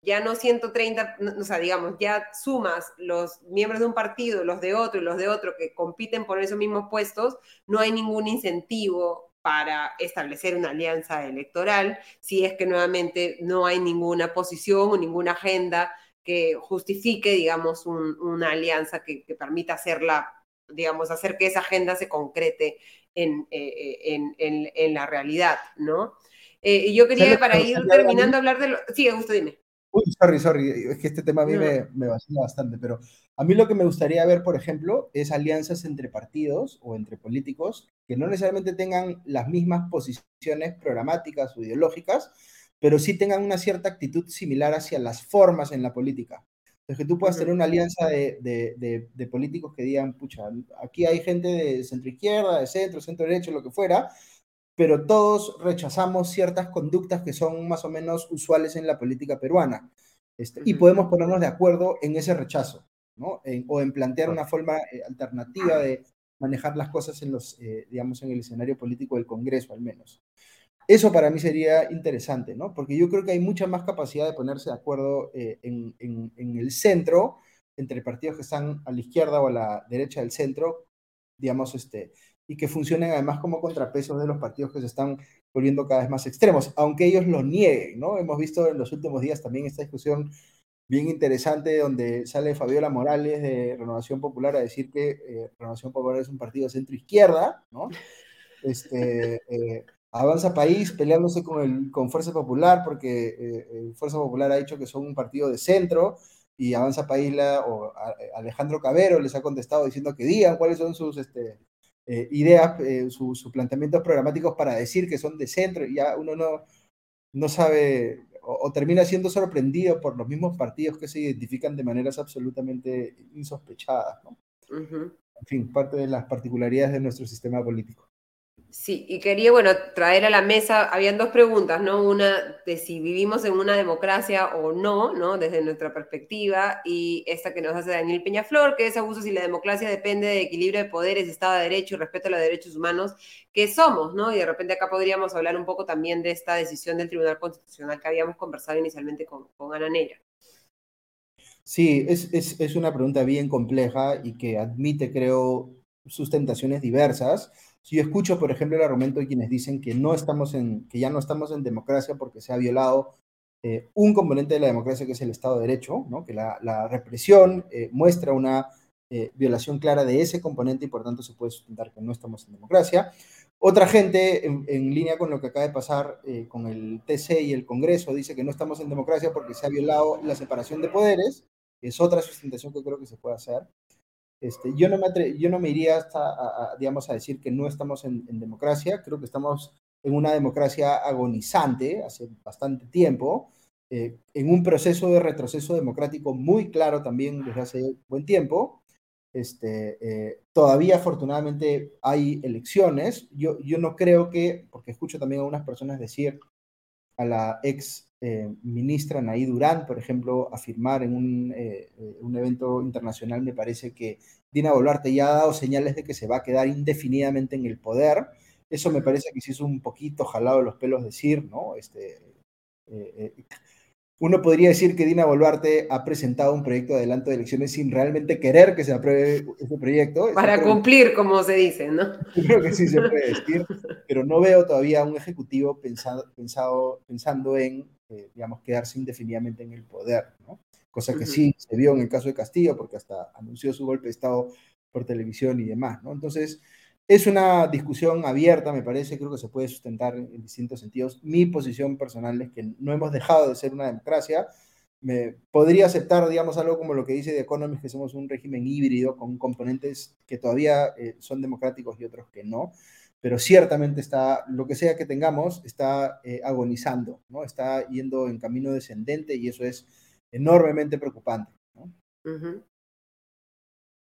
ya no 130, o sea, digamos, ya sumas los miembros de un partido, los de otro y los de otro que compiten por esos mismos puestos, no hay ningún incentivo para establecer una alianza electoral si es que nuevamente no hay ninguna posición o ninguna agenda que justifique, digamos, una alianza que, que permita hacerla, digamos, hacer que esa agenda se concrete en, en, la realidad, ¿no? yo quería, para ir terminando, hablar de lo... Sí, Augusto, dime. Uy, sorry, sorry, es que este tema a mí me, me vacila bastante, pero a mí lo que me gustaría ver, por ejemplo, es alianzas entre partidos o entre políticos que no necesariamente tengan las mismas posiciones programáticas o ideológicas, pero sí tengan una cierta actitud similar hacia las formas en la política. Entonces, que tú puedas tener una alianza de, de, de, políticos que digan, pucha, aquí hay gente de centro izquierda, de centro, centro derecho, lo que fuera, pero todos rechazamos ciertas conductas que son más o menos usuales en la política peruana. Este, y podemos ponernos de acuerdo en ese rechazo, ¿no? o en plantear una forma eh, alternativa de manejar las cosas en los, eh, digamos, en el escenario político del Congreso, al menos. Eso para mí sería interesante, ¿no? Porque yo creo que hay mucha más capacidad de ponerse de acuerdo eh, en, en, en, el centro, entre partidos que están a la izquierda o a la derecha del centro, digamos, este, y que funcionen además como contrapesos de los partidos que se están volviendo cada vez más extremos, aunque ellos lo nieguen, ¿no? Hemos visto en los últimos días también esta discusión bien interesante donde sale Fabiola Morales de Renovación Popular a decir que eh, Renovación Popular es un partido centro-izquierda, ¿no? Este, eh, Avanza País peleándose con, el, con Fuerza Popular porque eh, Fuerza Popular ha dicho que son un partido de centro y Avanza País la, o Alejandro Cabero les ha contestado diciendo que digan cuáles son sus este, eh, ideas, eh, sus planteamientos programáticos para decir que son de centro y ya uno no, no sabe o, termina siendo sorprendido por los mismos partidos que se identifican de maneras absolutamente insospechadas. ¿no? En fin, parte de las particularidades de nuestro sistema político. Sí, y quería, bueno, traer a la mesa, habían dos preguntas, ¿no? Una de si vivimos en una democracia o no, ¿no? Desde nuestra perspectiva, y esta que nos hace Daniel Peñaflor, que es abuso si la democracia depende de equilibrio de poderes, Estado de Derecho y respeto a los derechos humanos, que somos, ¿no? Y de repente acá podríamos hablar un poco también de esta decisión del Tribunal Constitucional que habíamos conversado inicialmente con, con Ana. Sí, es, es, es una pregunta bien compleja y que admite, creo, sustentaciones diversas si yo escucho, por ejemplo, el argumento de quienes dicen que, no estamos en, que ya no estamos en democracia porque se ha violado eh, un componente de la democracia que es el Estado de Derecho, ¿no? que la, represión eh, muestra una eh, violación clara de ese componente y por tanto se puede sustentar que no estamos en democracia. Otra gente, en, en línea con lo que acaba de pasar con el TC y el Congreso, dice que no estamos en democracia porque se ha violado la separación de poderes, es otra sustentación que creo que se puede hacer. Este, yo, no me yo no me iría hasta, a, digamos, a decir que no estamos en, democracia, creo que estamos en una democracia agonizante hace bastante tiempo, eh, en un proceso de retroceso democrático muy claro también desde hace buen tiempo. Este, eh, todavía afortunadamente hay elecciones. Yo, yo no creo que, porque escucho también a unas personas decir a la ex eh, ministra Naí Durán, por ejemplo, afirmar en un, eh, eh, un, evento internacional, me parece que Dina Boluarte ya ha dado señales de que se va a quedar indefinidamente en el poder. Eso me parece que sí es un poquito jalado de los pelos decir, ¿no? Este, uno podría decir que Dina Boluarte ha presentado un proyecto de adelanto de elecciones sin realmente querer que se apruebe ese proyecto. Para cumplir, como se dice, ¿no? Creo que sí se puede decir, pero no veo todavía un ejecutivo pensado, pensado, pensando en, eh, digamos, quedarse indefinidamente en el poder, ¿no? Cosa que sí se vio en el caso de Castillo, porque hasta anunció su golpe de Estado por televisión y demás, ¿no? Entonces, es una discusión abierta, me parece, creo que se puede sustentar en, distintos sentidos. Mi posición personal es que no hemos dejado de ser una democracia. Me podría aceptar, digamos, algo como lo que dice The Economist, que somos un régimen híbrido con componentes que todavía eh, son democráticos y otros que no, pero ciertamente está, lo que sea que tengamos, está eh, agonizando, ¿no? Está yendo en camino descendente y eso es enormemente preocupante, ¿no?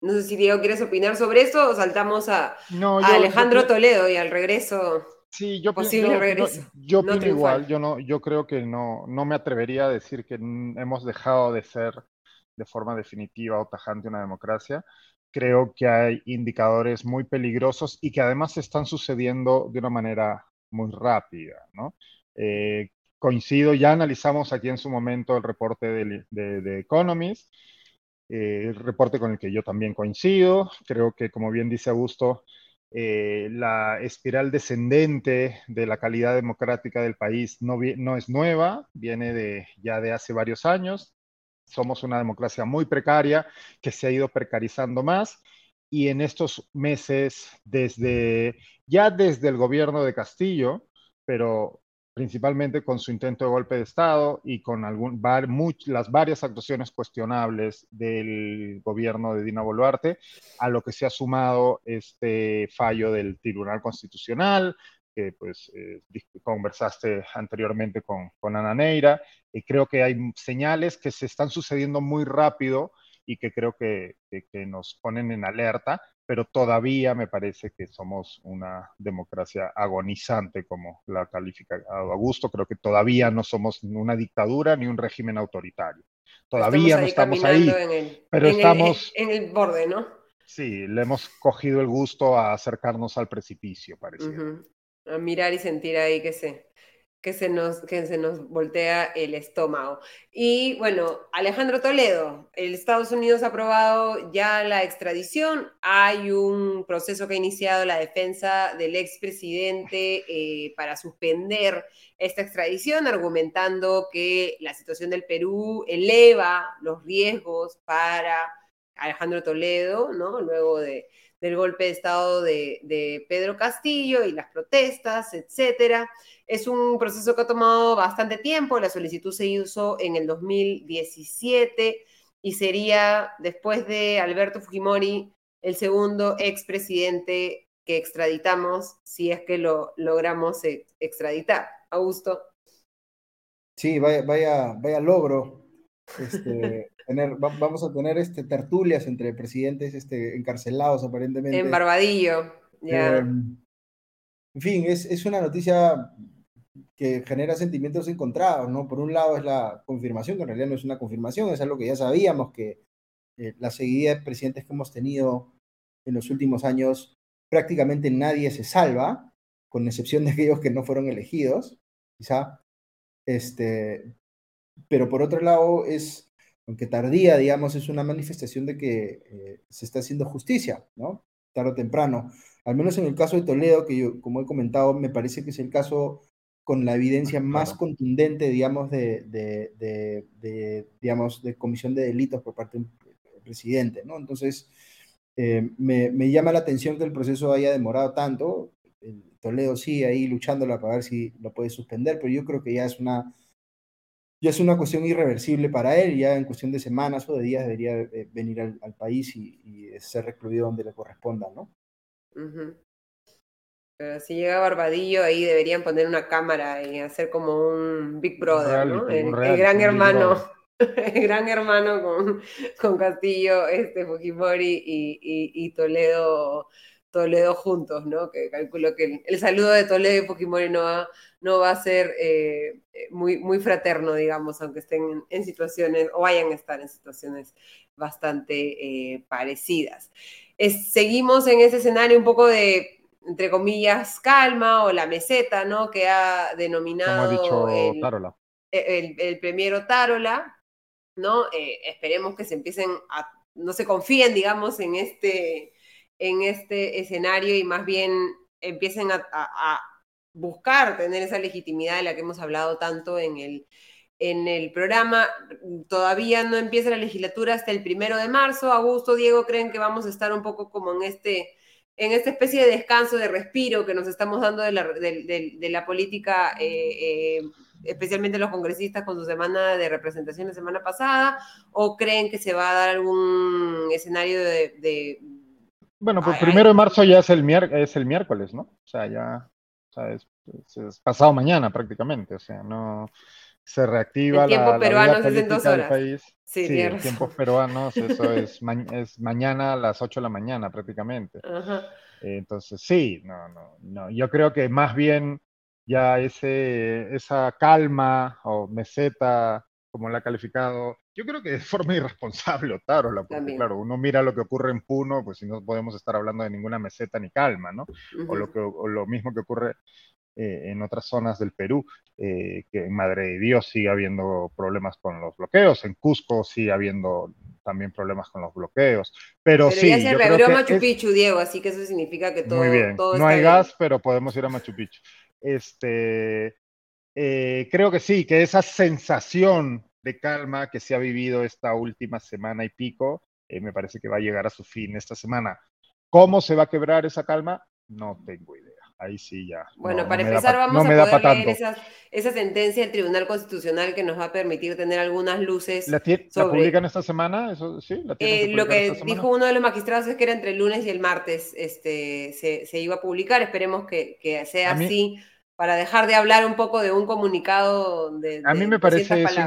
No sé si Diego quieres opinar sobre eso o saltamos a, Alejandro Toledo y al regreso. Sí, yo posible regreso. yo opino igual, yo no, yo creo que no, no me atrevería a decir que hemos dejado de ser de forma definitiva o tajante una democracia. Creo que hay indicadores muy peligrosos y que además están sucediendo de una manera muy rápida, ¿no? Eh, coincido, ya analizamos aquí en su momento el reporte de, de, de Economist eh, el reporte con el que yo también coincido. Creo que, como bien dice Augusto, eh, la espiral descendente de la calidad democrática del país no, no es nueva, viene de, ya de hace varios años. Somos una democracia muy precaria que se ha ido precarizando más y en estos meses, desde ya desde el gobierno de Castillo, pero principalmente con su intento de golpe de Estado y con algún, las varias actuaciones cuestionables del gobierno de Dina Boluarte, a lo que se ha sumado este fallo del Tribunal Constitucional, que pues eh, conversaste anteriormente con, con Ana Neira, y creo que hay señales que se están sucediendo muy rápido y que creo que, que, nos ponen en alerta, pero todavía me parece que somos una democracia agonizante, como la califica Augusto. Creo que todavía no somos una dictadura ni un régimen autoritario. Todavía no estamos ahí, pero estamos en el borde, ¿no? Sí, le hemos cogido el gusto a acercarnos al precipicio, parece. A mirar y sentir ahí que se, que se nos, que se nos voltea el estómago. Y bueno, Alejandro Toledo, el Estados Unidos ha aprobado ya la extradición. Hay un proceso que ha iniciado la defensa del expresidente eh, para suspender esta extradición, argumentando que la situación del Perú eleva los riesgos para Alejandro Toledo, ¿no? Luego de, del golpe de Estado de, de Pedro Castillo y las protestas, etcétera. Es un proceso que ha tomado bastante tiempo, la solicitud se hizo en el 2017 y sería, después de Alberto Fujimori, el segundo expresidente que extraditamos, si es que lo logramos extraditar. Augusto. Sí, vaya, vaya, vaya logro. Este, tener, vamos a tener este, tertulias entre presidentes este, encarcelados aparentemente. En Barbadillo, ya. Em, en fin, es, es, una noticia que genera sentimientos encontrados, ¿no? Por un lado es la confirmación, que en realidad no es una confirmación, es algo que ya sabíamos, que eh, la seguida de presidentes que hemos tenido en los últimos años, prácticamente nadie se salva, con excepción de aquellos que no fueron elegidos, quizá. Este, pero por otro lado es, aunque tardía, digamos, es una manifestación de que eh, se está haciendo justicia, ¿no? Tarde o temprano. Al menos en el caso de Toledo, que yo, como he comentado, me parece que es el caso con la evidencia más contundente, digamos, de, de, digamos, de comisión de delitos por parte del presidente, ¿no? Entonces, eh, me, me, llama la atención que el proceso haya demorado tanto. El Toledo sigue ahí luchándola para ver si lo puede suspender, pero yo creo que ya es una, ya es una cuestión irreversible para él, ya en cuestión de semanas o de días debería eh, venir al, país y, ser recluido donde le corresponda, ¿no? Pero si llega Barbadillo, ahí deberían poner una cámara y hacer como un Big Brother, ¿no? El, gran hermano, el gran hermano con, con Castillo, este, Fujimori y, Toledo, Toledo juntos, ¿no? Que calculo que el, saludo de Toledo y Fujimori no va, no va a ser eh, muy, muy fraterno, digamos, aunque estén en, situaciones o vayan a estar en situaciones bastante eh, parecidas. seguimos en ese escenario un poco de entre comillas, calma o la meseta, ¿no? Que ha denominado el, el, el, premiero Tarola, ¿no? Eh, esperemos que se empiecen a, no se confíen, digamos, en este, en este escenario y más bien empiecen a, a, buscar tener esa legitimidad de la que hemos hablado tanto en el, en el programa. Todavía no empieza la legislatura hasta el primero de marzo. Augusto, Diego, ¿creen que vamos a estar un poco como en este en esta especie de descanso, de respiro que nos estamos dando de la, política, eh, eh, especialmente los congresistas con su semana de representación la semana pasada, o creen que se va a dar algún escenario de... bueno, pues primero de marzo ya es el, es el miércoles, ¿no? O sea, ya o sea, es, es, pasado mañana prácticamente, o sea, no se reactiva el tiempo la, peruano la es en dos horas. país. Sí, sí el tiempo peruano, eso es, es, mañana a las 8 de la mañana prácticamente. Entonces, sí, no, no, no. Yo creo que más bien ya ese, esa calma o meseta, como la ha calificado, yo creo que de forma irresponsable, Otárola, porque claro, uno mira lo que ocurre en Puno, pues si no podemos estar hablando de ninguna meseta ni calma, ¿no? o, lo que, o lo mismo que ocurre eh, en otras zonas del Perú, eh, que en Madre de Dios sigue habiendo problemas con los bloqueos, en Cusco sigue habiendo también problemas con los bloqueos, pero, sí. Ya se reabrió Machu Picchu, Diego, así que eso significa que todo, muy bien. todo no hay gas, pero podemos ir a Machu Picchu. Este, eh, creo que sí, que esa sensación de calma que se ha vivido esta última semana y pico, me parece que va a llegar a su fin esta semana ¿Cómo se va a quebrar esa calma? No tengo idea ahí sí ya. Bueno, para empezar vamos a poder leer esa, esa, sentencia del Tribunal Constitucional que nos va a permitir tener algunas luces. ¿La, sobre, publican esta semana? Eso, sí, ¿La eh, lo que dijo uno de los magistrados es que era entre el lunes y el martes este, se, se iba a publicar. Esperemos que, que sea así para dejar de hablar un poco de un comunicado de... a, mí me parece eso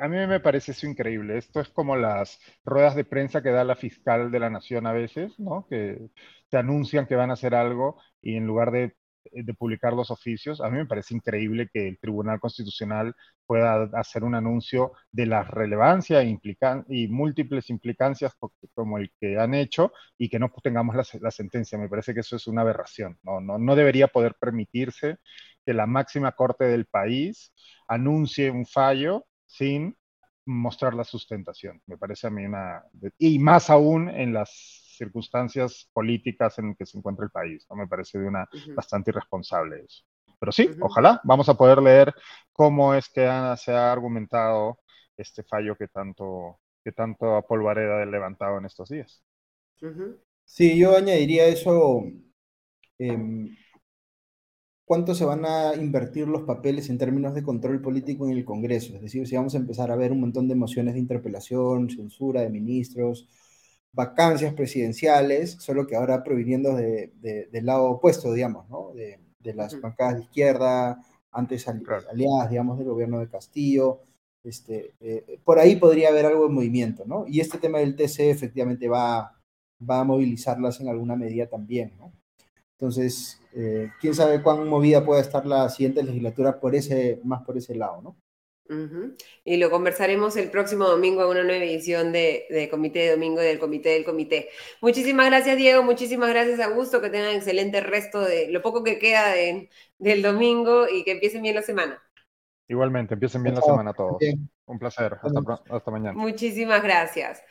a mí me parece eso increíble. Esto es como las ruedas de prensa que da la fiscal de la nación a veces, ¿no? Que te anuncian que van a hacer algo y en lugar de, publicar los oficios, a mí me parece increíble que el Tribunal Constitucional pueda hacer un anuncio de la relevancia e y múltiples implicancias como el que han hecho y que no tengamos la, sentencia. Me parece que eso es una aberración. No, no, no debería poder permitirse que la máxima corte del país anuncie un fallo sin mostrar la sustentación. Me parece a mí una... Y más aún en las circunstancias políticas en que se encuentra el país. ¿no? Me parece de una bastante irresponsable eso. Pero sí, ojalá vamos a poder leer cómo es que se ha argumentado este fallo que tanto, que tanto a Polvareda ha levantado en estos días. Sí, yo añadiría eso. Em, cuánto se van a invertir los papeles en términos de control político en el Congreso. Es decir, si vamos a empezar a ver un montón de mociones de interpelación, censura de ministros, vacancias presidenciales, solo que ahora proviniendo de, del lado opuesto, digamos, ¿no? De, las bancadas de izquierda, antes aliadas, digamos, del gobierno de Castillo. Este, eh, por ahí podría haber algo de movimiento, ¿no? Y este tema del TC efectivamente va, va a movilizarlas en alguna medida también, ¿no? Entonces, eh, quién sabe cuán movida puede estar la siguiente legislatura por ese, más por ese lado, ¿no? Y lo conversaremos el próximo domingo en una nueva edición de, Comité de Domingo y del Comité del Comité. Muchísimas gracias, Diego. Muchísimas gracias, Augusto. Que tengan excelente resto de lo poco que queda del domingo y que empiecen bien la semana. Igualmente, empiecen bien la semana todos. Un placer. Hasta, hasta mañana. Muchísimas gracias.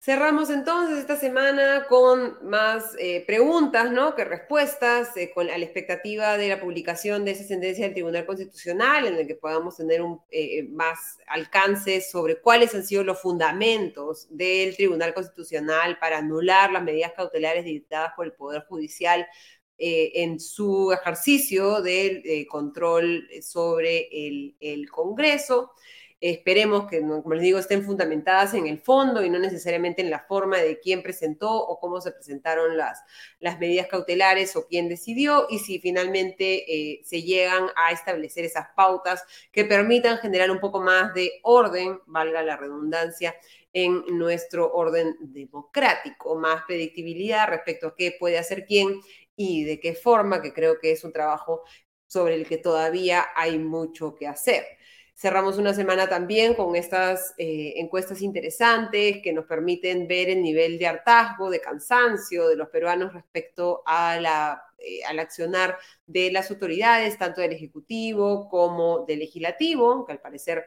Cerramos entonces esta semana con más eh, preguntas que respuestas, eh, con, a la expectativa de la publicación de esa sentencia del Tribunal Constitucional, en el que podamos tener un, eh, más alcance sobre cuáles han sido los fundamentos del Tribunal Constitucional para anular las medidas cautelares dictadas por el Poder Judicial en su ejercicio del control sobre el Congreso. Esperemos que, como les digo, estén fundamentadas en el fondo y no necesariamente en la forma de quién presentó o cómo se presentaron las, las medidas cautelares o quién decidió y si finalmente eh, se llegan a establecer esas pautas que permitan generar un poco más de orden, valga la redundancia, en nuestro orden democrático, más predictibilidad respecto a qué puede hacer quién y de qué forma, que creo que es un trabajo sobre el que todavía hay mucho que hacer. Cerramos una semana también con estas eh, encuestas interesantes que nos permiten ver el nivel de hartazgo, de cansancio de los peruanos respecto a la, eh, al accionar de las autoridades, tanto del Ejecutivo como del Legislativo, que al parecer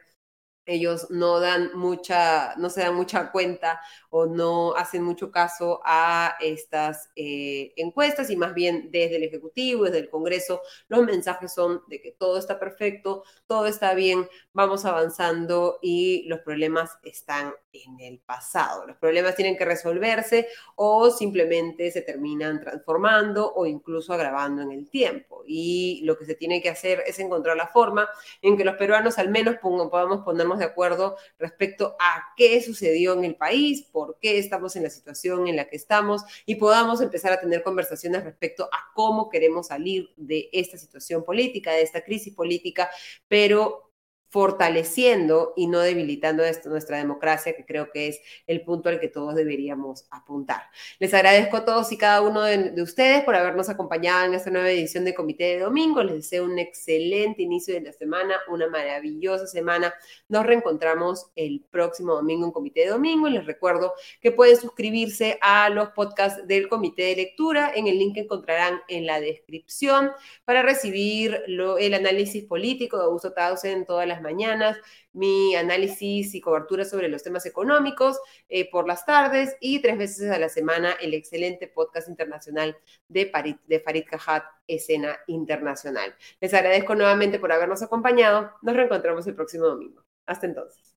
ellos no dan mucha, no se dan mucha cuenta o no hacen mucho caso a estas eh, encuestas y más bien desde el Ejecutivo, desde el Congreso, los mensajes son de que todo está perfecto, todo está bien, vamos avanzando y los problemas están en el pasado. Los problemas tienen que resolverse o simplemente se terminan transformando o incluso agravando en el tiempo. Y lo que se tiene que hacer es encontrar la forma en que los peruanos al menos podamos ponernos de acuerdo respecto a qué sucedió en el país, por qué estamos en la situación en la que estamos y podamos empezar a tener conversaciones respecto a cómo queremos salir de esta situación política, de esta crisis política, pero fortaleciendo y no debilitando nuestra democracia, que creo que es el punto al que todos deberíamos apuntar. Les agradezco a todos y cada uno de, ustedes por habernos acompañado en esta nueva edición de Comité de Domingo. Les deseo un excelente inicio de la semana, una maravillosa semana. Nos reencontramos el próximo domingo en Comité de Domingo. Les recuerdo que pueden suscribirse a los podcasts del Comité de Lectura. En el link que encontrarán en la descripción para recibir el análisis político de Augusto en todas las mañanas, mi análisis y cobertura sobre los temas económicos eh, por las tardes y tres veces a la semana el excelente podcast internacional de, Farid, de Farid Cajat, Escena Internacional. Les agradezco nuevamente por habernos acompañado. Nos reencontramos el próximo domingo. Hasta entonces.